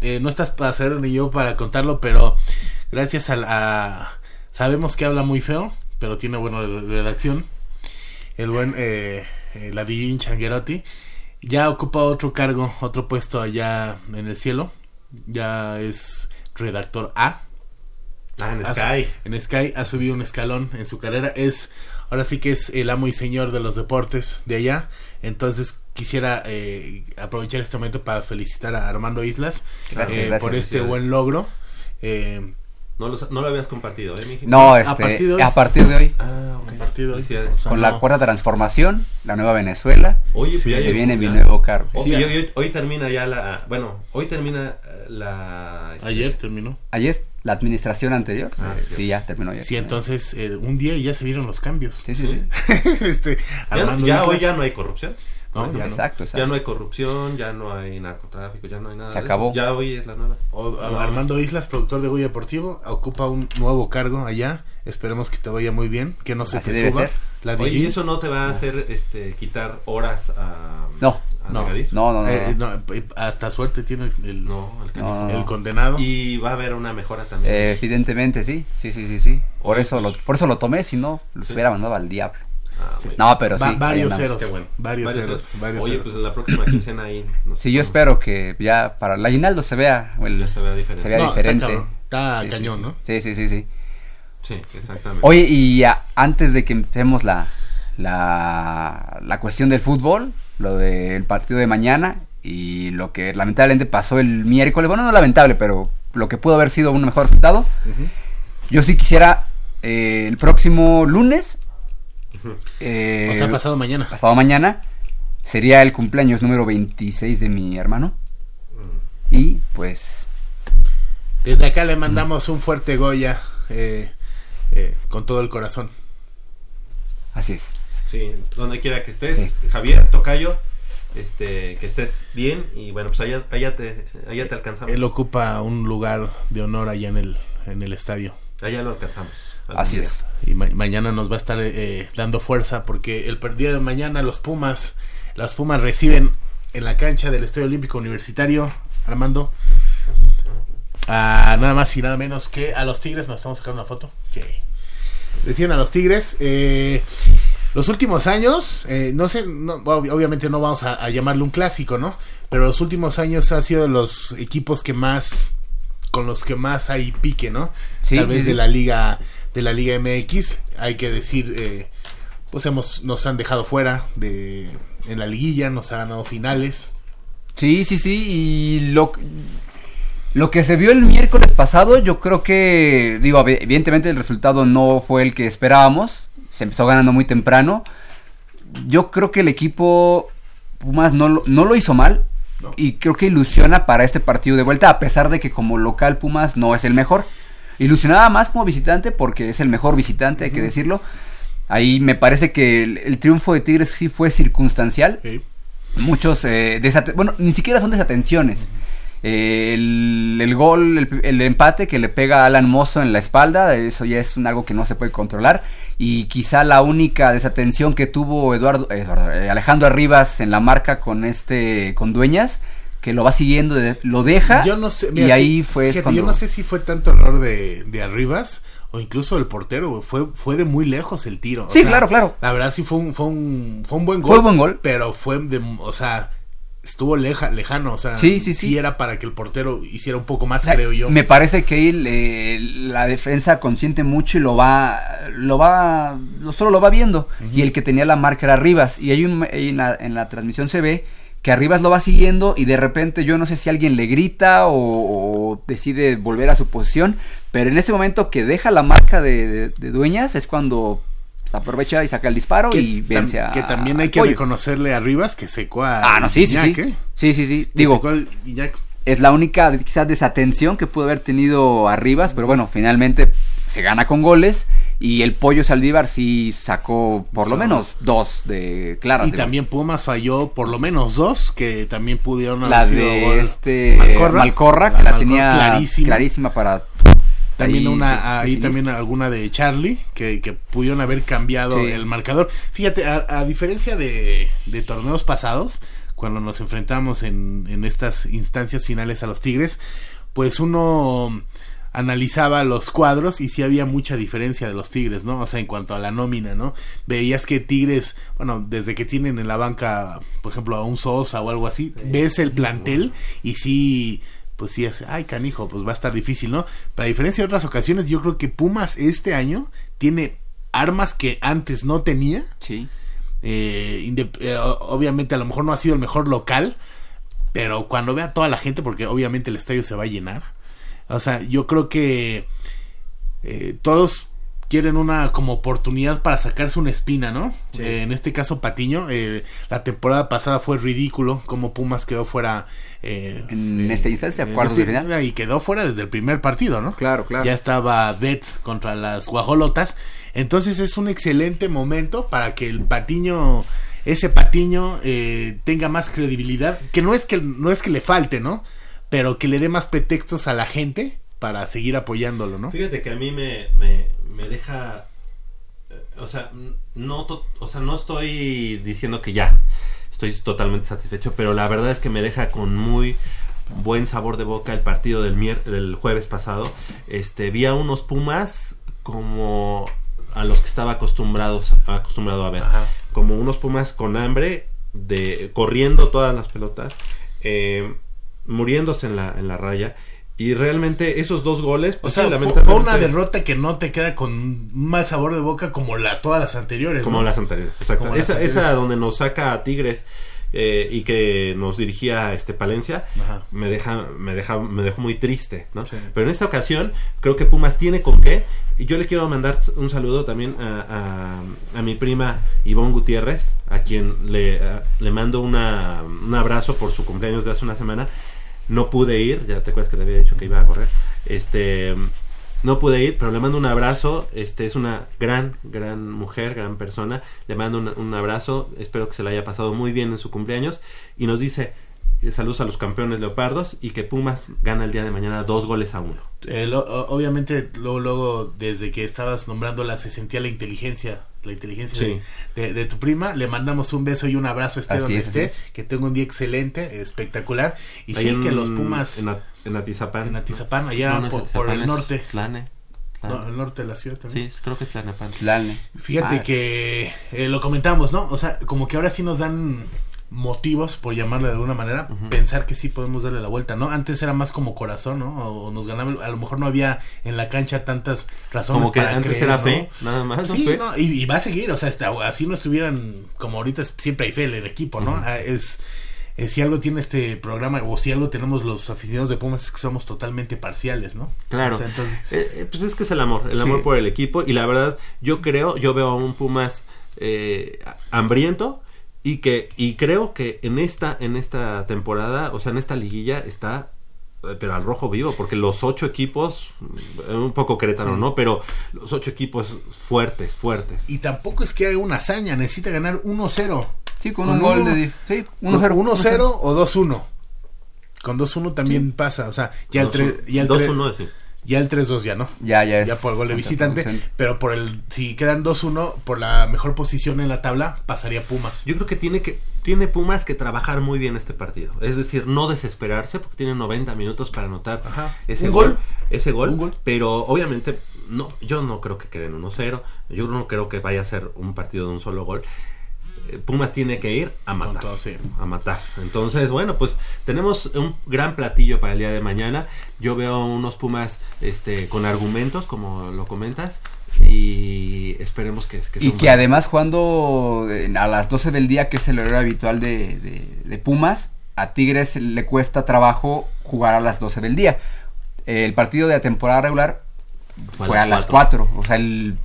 eh, no estás para hacer ni yo para contarlo, pero gracias a, la- Sabemos que habla muy feo, pero tiene buena re- redacción. El buen eh, eh, Ladillín Changuerotti ya ocupa otro cargo, otro puesto allá en el cielo. Ya es redactor A. Ah, en Sky. En Sky ha subido un escalón en su carrera. Es ahora sí que es el amo y señor de los deportes de allá. Entonces quisiera eh, aprovechar este momento para felicitar a Armando Islas Gracias, eh, gracias. por este buen logro. Eh, No lo, no lo habías compartido, ¿eh, mijo? No, a este, partir de hoy. a partir de hoy, Ah, a partir de hoy. O sea, con la no- cuarta transformación, la nueva Venezuela, Oye, pues ya se viene mi nuevo cargo. Oh, Sí, y ya. hoy, hoy- hoy termina ya la. Bueno, hoy termina eh, la. este, Ayer terminó. Ayer, la administración anterior, Ah, eh, sí. ya terminó ayer. Sí, entonces eh, un día y ya se vieron los cambios. Sí, sí, sí. este, Ya, Armando ya Islas- hoy ya no hay corrupción. No, ya no. Exacto, exacto. Ya no hay corrupción, ya no hay narcotráfico, ya no hay nada. Se acabó. Ya hoy es la nueva. O- No. Armando Islas, productor de Goya Deportivo, ocupa un nuevo cargo allá. Esperemos que te vaya muy bien, que no se Así te debe suba. ser. La Oye, ¿y eso no te va a hacer este, quitar horas a. No. a No. Negadir? No, no, no. Eh, no. no, eh, hasta suerte tiene el, el- No, el. No, no, no. condenado. Y va a haber una mejora también. Eh, evidentemente sí, sí, sí, sí, sí. Por eso pues- lo, por eso lo tomé, si no, Sí. hubiera mandado al diablo. Ah, bueno. No, pero sí. Va- varios ceros. Qué bueno. Varios, Varios ceros. ceros. varios Oye, ceros. pues en la próxima quincena ahí. no sé Sí, yo cómo- espero que ya para el aguinaldo se vea, o el- Ya se vea diferente. se vea No, está diferente. cabrón, está Sí, sí, cañón, sí. ¿no? Sí, sí, sí, sí. Sí, exactamente. Oye, y a- antes de que empecemos la, la, la cuestión del fútbol, lo del partido de mañana y lo que lamentablemente pasó el miércoles, bueno, no lamentable, pero lo que pudo haber sido un mejor resultado, yo sí quisiera eh, el próximo lunes, eh, o sea, pasado mañana. pasado mañana, sería el cumpleaños número 26 de mi hermano. Y pues, Desde acá le mandamos un fuerte Goya eh, eh, con todo el corazón. así es. Sí, donde quiera que estés, Sí. Javier, Tocayo, este, que estés bien y bueno, pues allá, allá, te, allá te alcanzamos. Él ocupa un lugar de honor allá en el, en el estadio. Allá lo alcanzamos. Así día. es. Y ma- mañana nos va a estar eh, dando fuerza porque el día de mañana los Pumas, las Pumas reciben en la cancha del Estadio Olímpico Universitario, Armando, a nada más y nada menos que a los Tigres. Nos estamos sacando una foto. Sí. Reciben a los Tigres. eh, los últimos años, eh, no sé, no, ob- obviamente no vamos a, a llamarle un clásico, ¿no? Pero los últimos años ha sido los equipos que más, con los que más hay pique, ¿no? Sí, Tal sí, vez sí. de la liga, de la liga MX, hay que decir, eh, pues hemos, nos han dejado fuera de, en la liguilla, nos ha ganado finales. Sí, sí, sí, y lo, lo que se vio el miércoles pasado, yo creo que, digo, evi- evidentemente el resultado no fue el que esperábamos, se empezó ganando muy temprano. Yo creo que el equipo Pumas no lo, no lo hizo mal y creo que ilusiona para este partido de vuelta, a pesar de que como local Pumas no es el mejor. Ilusionaba más como visitante porque es el mejor visitante, hay que decirlo. Ahí me parece que el, el triunfo de Tigres sí fue circunstancial Sí. muchos eh, bueno ni siquiera son desatenciones Eh, el, el gol, el, el empate que le pega a Alan Mozo en la espalda, eso ya es un- algo que no se puede controlar. Y quizá la única desatención que tuvo Eduardo, Eduardo, eh, Alejandro Arribas en la marca con este, con Dueñas, que lo va siguiendo, lo deja. Yo no sé, y mira, ahí fí- fue fíjate, cuando- yo no sé si fue tanto error de, de Arribas o incluso del portero, fue fue de muy lejos el tiro. o Sí, claro, claro. La verdad sí fue un fue un, fue un buen gol. Fue buen gol. pero fue de, o sea, estuvo leja, lejano, o sea, Sí, sí, sí. era para que el portero hiciera un poco más, creo yo. Me parece que él, eh, la defensa consiente mucho y lo va, lo va, lo- solo lo va viendo. Y el que tenía la marca era Rivas. Y hay un, ahí en, la, en la transmisión se ve que Arribas lo va siguiendo y de repente yo no sé si alguien le grita o, o decide volver a su posición. Pero en ese momento que deja la marca de, de- de Dueñas es cuando se aprovecha y saca el disparo que, y vence tam- a que también hay que Pollo. reconocerle a Rivas que secó a Ah, no, sí, sí, Iñak, sí. ¿eh? Sí, sí, sí. Digo, secó al Iñak. Es la única quizás desatención que pudo haber tenido Arribas, pero bueno, finalmente se gana con goles y el Pollo Saldívar sí sacó por lo menos dos de claras. Y de también Pumas falló por lo menos dos que también pudieron la haber sido de gol. este Malcorra, que la Malcorra tenía clarísima. clarísima, para También ahí una ahí también alguna de Charlie que, que pudieron haber cambiado Sí. el marcador. Fíjate, a, a diferencia de, de torneos pasados, cuando nos enfrentamos en, en estas instancias finales a los Tigres, pues uno analizaba los cuadros y sí había mucha diferencia de los Tigres, ¿no? O sea, en cuanto a la nómina, ¿no? Veías que Tigres, bueno, desde que tienen en la banca, por ejemplo, a un Sosa o algo así, ves el plantel y sí pues sí, es, ay canijo, pues va a estar difícil, ¿no? Pero a diferencia de otras ocasiones, yo creo que Pumas este año tiene armas que antes no tenía. Sí. Eh, eh, obviamente a lo mejor no ha sido el mejor local, pero cuando vea toda la gente, porque obviamente el estadio se va a llenar. O sea, yo creo que eh, todos quieren una como oportunidad para sacarse una espina, ¿no? Sí. Eh, en este caso Patiño, eh, la temporada pasada fue ridículo como Pumas quedó fuera eh, En esta instancia, cuartos de este- final. y quedó fuera desde el primer partido, ¿no? Claro, claro. Ya estaba Dead contra las Guajolotas. Entonces es un excelente momento para que el Patiño, ese Patiño, eh, tenga más credibilidad. Que no es que no es que le falte, ¿no? Pero que le dé más pretextos a la gente para seguir apoyándolo, ¿no? Fíjate que a mí me, me, me deja... eh, O sea, no, o sea, no estoy diciendo que ya estoy totalmente satisfecho, pero la verdad es que me deja con muy buen sabor de boca el partido del, mier- del jueves pasado. Este, vi a unos Pumas como a los que estaba acostumbrados acostumbrado a ver, como unos Pumas con hambre de corriendo todas las pelotas, eh, muriéndose en la en la raya y realmente esos dos goles, O pues, sea, sí, fue, lamentablemente- fue una derrota que no te queda con un mal sabor de boca como la todas las anteriores. Como ¿no? las anteriores, exacto. Esa, anteriores. esa donde nos saca a Tigres eh, y que nos dirigía este Palencia, Ajá. me deja, me deja, me dejó muy triste, ¿no? Pero en esta ocasión creo que Pumas tiene con qué. Y yo le quiero mandar un saludo también a, a- a mi prima Ivonne Gutiérrez, a quien le, a- le mando una, un abrazo por su cumpleaños de hace una semana. No pude ir, ya te acuerdas que te había dicho que iba a correr. Este no pude ir, pero le mando un abrazo. Este es una gran, gran mujer, gran persona. Le mando un, abrazo. Espero que se la haya pasado muy bien en su cumpleaños. Y nos dice eh, saludos a los campeones leopardos y que Pumas gana el día de mañana dos goles a uno. Eh, obviamente, luego, luego, desde que estabas nombrándola, se sentía la inteligencia, la inteligencia Sí. de, de- de tu prima. Le mandamos un beso y un abrazo, esté Así donde es, esté. Que tenga un día excelente, espectacular. Y Ahí sí, en- que los Pumas En, en Atizapán. en Atizapán, allá No, no es por, Atizapán, por el norte. Tlane. Tlane. No, el norte de la ciudad también. Sí, creo que es Tlanepantla. Tlane. Fíjate Ah. que eh, lo comentamos, ¿no? O sea, como que ahora sí nos dan motivos, por llamarlo de alguna manera, pensar que sí podemos darle la vuelta, ¿no? Antes era más como corazón, ¿no? O nos ganaba, a lo mejor no había en la cancha tantas razones Como que para antes creer, era ¿no? fe, nada más. Sí, Fe. no, y, y va a seguir, o sea, hasta- así no estuvieran como ahorita siempre hay fe en el equipo, ¿no? Ah, Es eh, si algo tiene este programa o si algo tenemos los aficionados de Pumas es que somos totalmente parciales, ¿no? Claro. O sea, entonces, Eh, eh, pues es que es el amor, el Sí. amor por el equipo. Y la verdad, yo creo, yo veo a un Pumas eh, hambriento y que y creo que en esta en esta temporada, o sea, en esta liguilla está eh, pero al rojo vivo, porque los ocho equipos, eh, un poco Querétaro, Sí. ¿no? Pero los ocho equipos fuertes, fuertes. y tampoco es que haga una hazaña, necesita ganar 1-0. Sí, con un gol de sí, 1-0. 1-0 o 2-1. Con 2-1 también pasa, o sea, ya el 2-1, 3 ya el 2-1 3 sí. Ya el 3-2 ya no. Ya, ya es Ya por gol de visitante, pero por el si quedan 2-1 por la mejor posición en la tabla pasaría Pumas. Yo creo que tiene que tiene Pumas que trabajar muy bien este partido. Es decir, no desesperarse porque tiene 90 minutos para anotar ese Un gol, gol. ese gol, pero obviamente no yo no creo que queden 1-0. Yo no creo que vaya a ser un partido de un solo gol. Pumas tiene que ir a matar, a matar. Entonces, bueno, pues tenemos un gran platillo para el día de mañana. Yo veo unos Pumas este con argumentos, como lo comentas, y esperemos que, que sea Y que además jugando a las 12 del día, que es el horario habitual de, de- de Pumas, a Tigres le cuesta trabajo jugar a las 12 del día. El partido de la temporada regular Fue a fue, las a las cuatro. 4. O sea, el,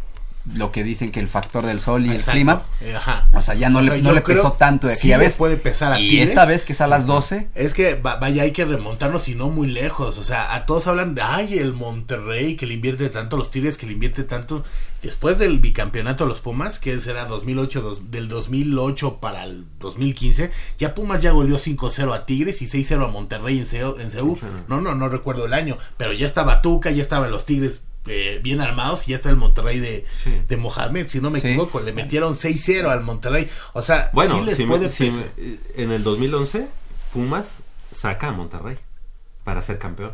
lo que dicen que el factor del sol y Exacto. el clima. Ajá. O sea, ya no O le, no le pesó tanto de sí aquella vez. puede pesar a y Tigres. esta vez que es a las 12. Es que va- vaya, hay que remontarnos y no muy lejos. O sea, a todos hablan de, ay, el Monterrey que le invierte tanto, los Tigres que le invierte tanto. Después del bicampeonato de los Pumas, que será 2008, dos- del 2008 para el 2015, ya Pumas ya goleó 5-0 a Tigres y 6-0 a Monterrey en Seúl. En Seúl. No, no, no recuerdo el año, pero ya estaba Tuca, ya estaban los Tigres eh, bien armados y ya está el Monterrey de, de Mohamed, si no me Sí. equivoco, le metieron 6-0 al Monterrey. O sea, Bueno, sí les si me- puede si me- en el 2011 Pumas saca a Monterrey para ser campeón.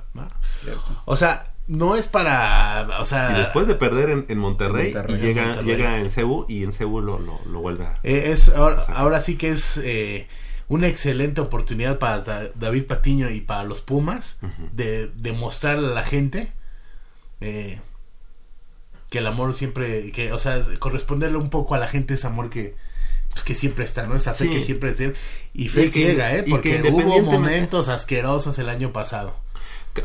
O sea, no es para, o sea, y después de perder en, en Monterrey, y llega, Monterrey. llega en Cebu y en Cebu lo, lo, lo vuelve a... eh, es ahora, ahora sí que es eh, una excelente oportunidad para Da- David Patiño y para los Pumas de demostrarle a la gente eh, que el amor siempre, que, o sea, corresponderle un poco a la gente ese amor que pues, que siempre está, ¿no? Esa fe Sí. que siempre es y fe Y que- ciega, ¿eh? y que Porque hubo momentos asquerosos el año pasado.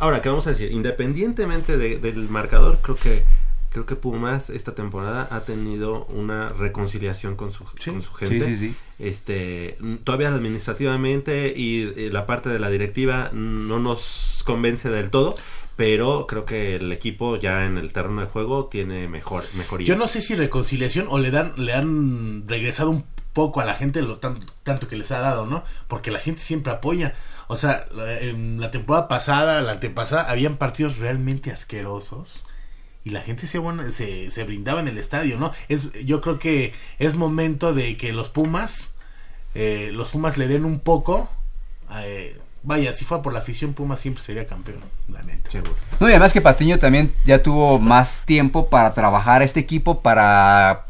Ahora, ¿qué vamos a decir? Independientemente de- del marcador, creo que creo que Pumas esta temporada ha tenido una reconciliación con su, con su gente. Sí, sí, sí. Este, todavía administrativamente y, eh, la parte de la directiva no nos convence del todo, pero creo que el equipo ya en el terreno de juego tiene mejor mejoría. Yo no sé si reconciliación o le dan le han regresado un poco a la gente lo tanto, tanto que les ha dado, ¿no? Porque la gente siempre apoya. O sea, la- en la temporada pasada, la antepasada, habían partidos realmente asquerosos y la gente se, bueno, se, se brindaba en el estadio, ¿no? Es, yo creo que es momento de que los Pumas, eh, los Pumas le den un poco. eh, vaya, si fuera por la afición, Pumas siempre sería campeón, la neta. No, y además que Patiño también ya tuvo más tiempo para trabajar este equipo para...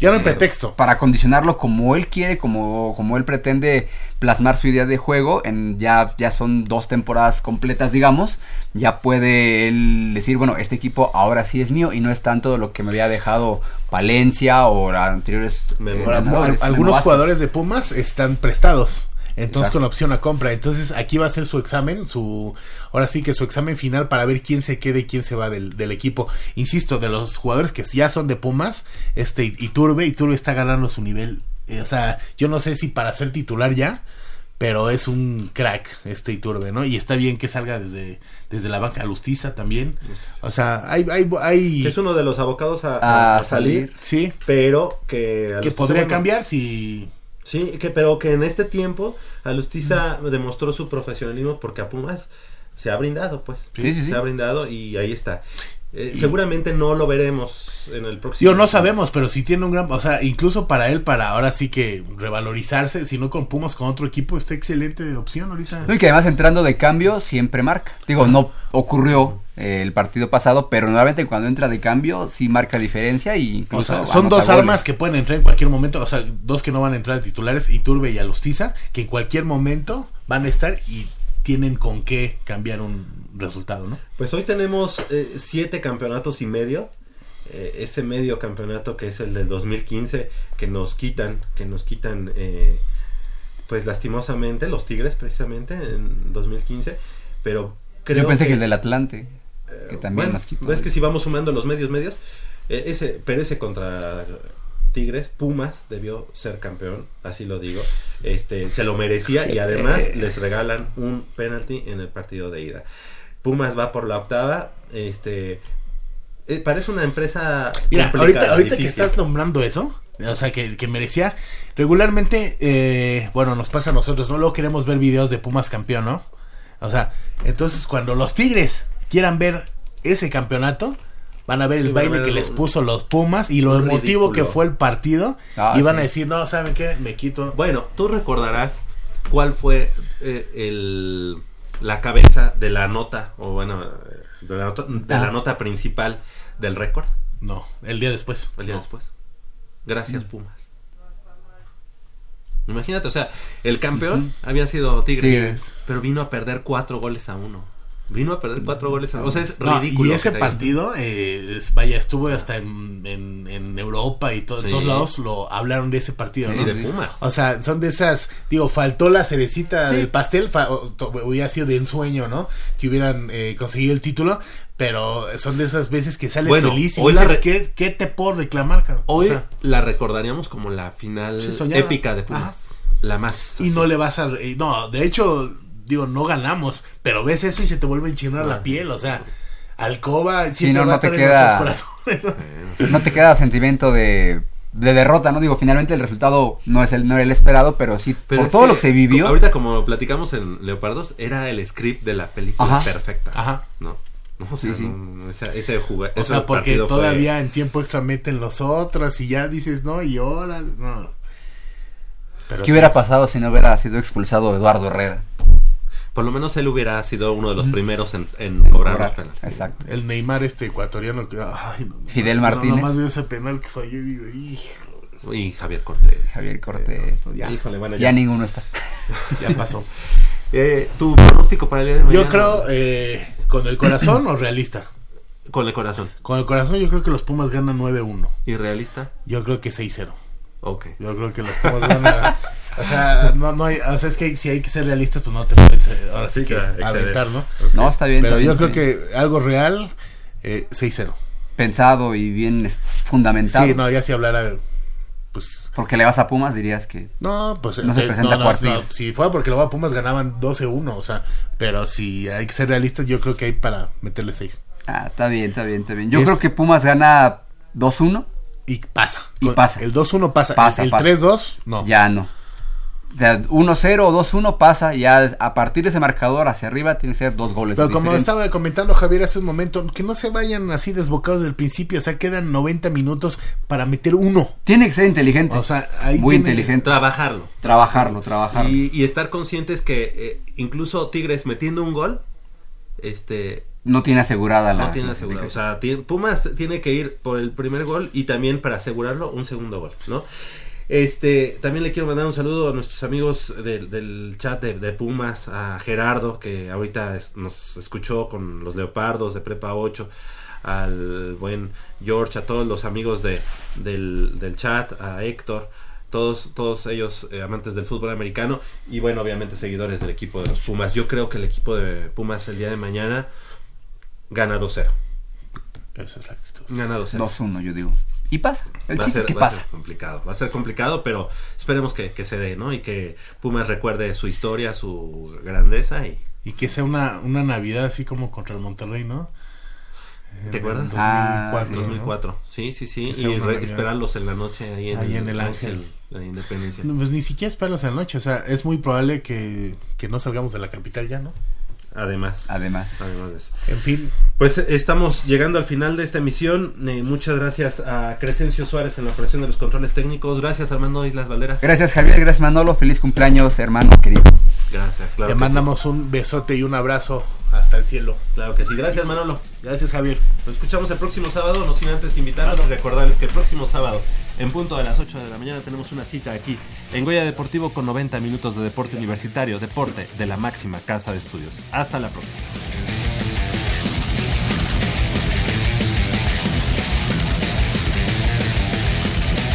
Ya no hay pretexto. Para condicionarlo como él quiere, como, como él pretende plasmar su idea de juego. En, ya, ya son dos temporadas completas, digamos. Ya puede él decir, bueno, este equipo ahora sí es mío y no es tanto lo que me había dejado Palencia o anteriores... eh, algunos jugadores de Pumas están prestados. Entonces Exacto. con opción a compra. Entonces aquí va a ser su examen, su ahora sí que su examen final para ver quién se queda y quién se va del, del equipo. Insisto, de los jugadores que ya son de Pumas, este Iturbe, Iturbe está ganando su nivel. Eh, o sea, yo no sé si para ser titular ya, pero es un crack este Iturbe, ¿no? Y está bien que salga desde, desde la banca Lustiza también. O sea, hay... hay, hay Que es uno de los abocados a, A a- a salir, Sí. pero que... que podría cambiar si... Sí, que, pero que en este tiempo Alustiza demostró su profesionalismo porque a Pumas se ha brindado, pues. Sí, sí, sí. Se ha brindado y ahí está. Eh, seguramente no lo veremos en el próximo. Yo no sabemos, pero si tiene un gran, o sea, incluso para él, para ahora sí que revalorizarse, si no con Pumas, con otro equipo, está excelente opción ahorita. No, y que además entrando de cambio siempre marca. Digo, no ocurrió eh, el partido pasado, pero nuevamente cuando entra de cambio sí marca diferencia y O incluso sea, son dos goles. armas que pueden entrar en cualquier momento, o sea, dos que no van a entrar titulares, Iturbe y Alustiza, que en cualquier momento van a estar y tienen con qué cambiar un resultado, ¿no? Pues hoy tenemos eh, siete campeonatos y medio. Eh, ese medio campeonato que es el del 2015 que nos quitan, que nos quitan, eh, pues lastimosamente los Tigres precisamente en 2015, pero creo Yo pensé que, que el del Atlante, que también bueno, nos quitó. es que si vamos sumando los medios medios, eh, ese, pero ese contra Tigres, Pumas debió ser campeón, así lo digo. Este, se lo merecía y además les regalan un penalti en el partido de ida. Pumas va por la octava, este eh, parece una empresa Mira, ahorita, que estás nombrando eso, o sea, que, que merecía, regularmente, eh, bueno, nos pasa a nosotros, ¿no? Luego queremos ver videos de Pumas campeón, ¿no? O sea, entonces cuando los Tigres quieran ver ese campeonato, van a ver Sí, el baile ver que les puso los Pumas y lo emotivo que fue el partido. Ah, y van sí. a decir, no, ¿saben qué? Me quito. Bueno, tú recordarás cuál fue eh, el, la cabeza de la nota, o bueno, de la nota, de la Ah. nota principal del récord. No, el día después. El día No. después. Gracias, Pumas. Imagínate, o sea, el campeón había sido Tigres, Tigres. pero vino a perder cuatro goles a uno. Vino a perder cuatro goles a. O sea, es No, ridículo. y ese partido, eh, es- vaya, estuvo hasta en, en- en Europa y to- Sí. todos lados lo hablaron de ese partido, Sí, ¿no? de Pumas. O sea, son de esas, digo, faltó la cerecita Sí. del pastel, fa- o- to- hubiera sido de ensueño, ¿no? Que hubieran eh, conseguido el título, pero son de esas veces que sales Bueno, feliz y hoy la dices, re- ¿qué, qué te puedo reclamar, cabrón? O Hoy sea, la recordaríamos como la final épica de Pumas. La más. y no le vas a... y no, de hecho, digo, no ganamos, pero ves eso y se te vuelve a enchinar la piel, o sea... Alcoba Sí, siempre no, va a no te estar en queda. nuestros corazones. No te queda sentimiento de, de derrota, ¿no? Digo, finalmente el resultado no es el, no era el esperado, pero sí, Pero por todo lo que se vivió. Ahorita, como platicamos en Leopardos, era el script de la película Ajá. perfecta. Ajá. ¿No? No, o Sí, sea, sí. no, no, esa- ese juga- O sea, porque fue- todavía en tiempo extra meten los otros y ya dices, no, y ahora, no. Pero ¿Qué sí. hubiera pasado si no hubiera sido expulsado Eduardo Herrera? Por lo menos él hubiera sido uno de los primeros en, en cobrar los cobrar, penales. Exacto. El Neymar este ecuatoriano que... Ay, no, no, Fidel no, Martínez. nomás veo ese penal que falló y digo, hijo. Y Javier Cortés. Javier Cortés. ya. Híjole, bueno, Ya ninguno está. Ya pasó. Eh, ¿Tu pronóstico para el día de mañana? Yo creo, eh, ¿con el corazón o realista? Con el corazón. Con el corazón yo creo que los Pumas ganan 9-1. ¿Y realista? Yo creo que 6-0. Ok. Yo creo que los Pumas van a... O sea, no, no hay, o sea, es que si hay que ser realistas, pues no te puedes eh, ahora sí, Sí, que exceder. aventar, ¿no? No, está bien, Pero está yo bien, creo que algo real, eh, 6-0. Pensado y bien es- fundamentado. Sí, no, ya si hablara, pues... Porque le vas a Pumas dirías que No, pues... no se eh, presenta no, no, si fuera porque lo va a Pumas ganaban 12-1, o sea, pero si hay que ser realistas, yo creo que hay para meterle 6. Ah, está bien, está bien, está bien. Yo Es- creo que Pumas gana 2-1 Y pasa. y pasa. El 2-1 pasa. Pasa, el pasa. 3-2, no. Ya no. O sea, 1-0 o 2-1 pasa, ya a partir de ese marcador hacia arriba tiene que ser dos goles. Pero como diferencia. estaba comentando Javier hace un momento, que no se vayan así desbocados del principio, o sea, quedan 90 minutos para meter uno. Tiene que ser inteligente. O sea, ahí Muy tiene- inteligente. Trabajarlo. Trabajarlo, trabajarlo. Y, y estar conscientes que eh, incluso Tigres metiendo un gol, este No tiene asegurada la. no tiene asegurado. O sea, Pumas tiene que ir por el primer gol y también para asegurarlo un segundo gol, ¿no? Este, también le quiero mandar un saludo a nuestros amigos del, del chat de, de Pumas, a Gerardo, que ahorita es- nos escuchó con los Leopardos de Prepa 8, al buen George, a todos los amigos de, del, del chat, a Héctor, todos, todos ellos eh, amantes del fútbol americano y bueno, obviamente seguidores del equipo de los Pumas. Yo creo que el equipo de Pumas el día de mañana gana 2-0. Esa es la actitud. Gana 2-0. 2-1, yo digo. Y pasa. El Va a, chiste ser, es que va a pasa. ser complicado, va a ser complicado, pero esperemos que, que se dé, ¿no? Y que Pumas recuerde su historia, su grandeza y... Y que sea una, una Navidad así como contra el Monterrey, ¿no? ¿Te acuerdas? En Ah, 2004, ¿no? 2004, sí, sí, sí, sea y esperarlos en la noche ahí en, Ahí el, en el Ángel. la Independencia. No, Pues ni siquiera esperarlos en la noche, o sea, es muy probable que, que no salgamos de la capital ya, ¿no? Además, Además. además de eso. En fin, Pues estamos llegando al final de esta emisión. Eh, muchas gracias a Crescencio Suárez en la operación de los controles técnicos. Gracias Armando Islas Valderas. Gracias, Javier. Gracias, Manolo. Feliz cumpleaños, hermano querido. Gracias, claro. te que mandamos un besote y un abrazo hasta el cielo. Claro que sí. Gracias Manolo. Gracias, Javier. Nos escuchamos el próximo sábado, no sin antes invitarlos y recordarles que el próximo sábado, en punto de las 8 de la mañana, tenemos una cita aquí en Goya Deportivo con 90 minutos de deporte universitario, deporte de la máxima casa de estudios. Hasta la próxima.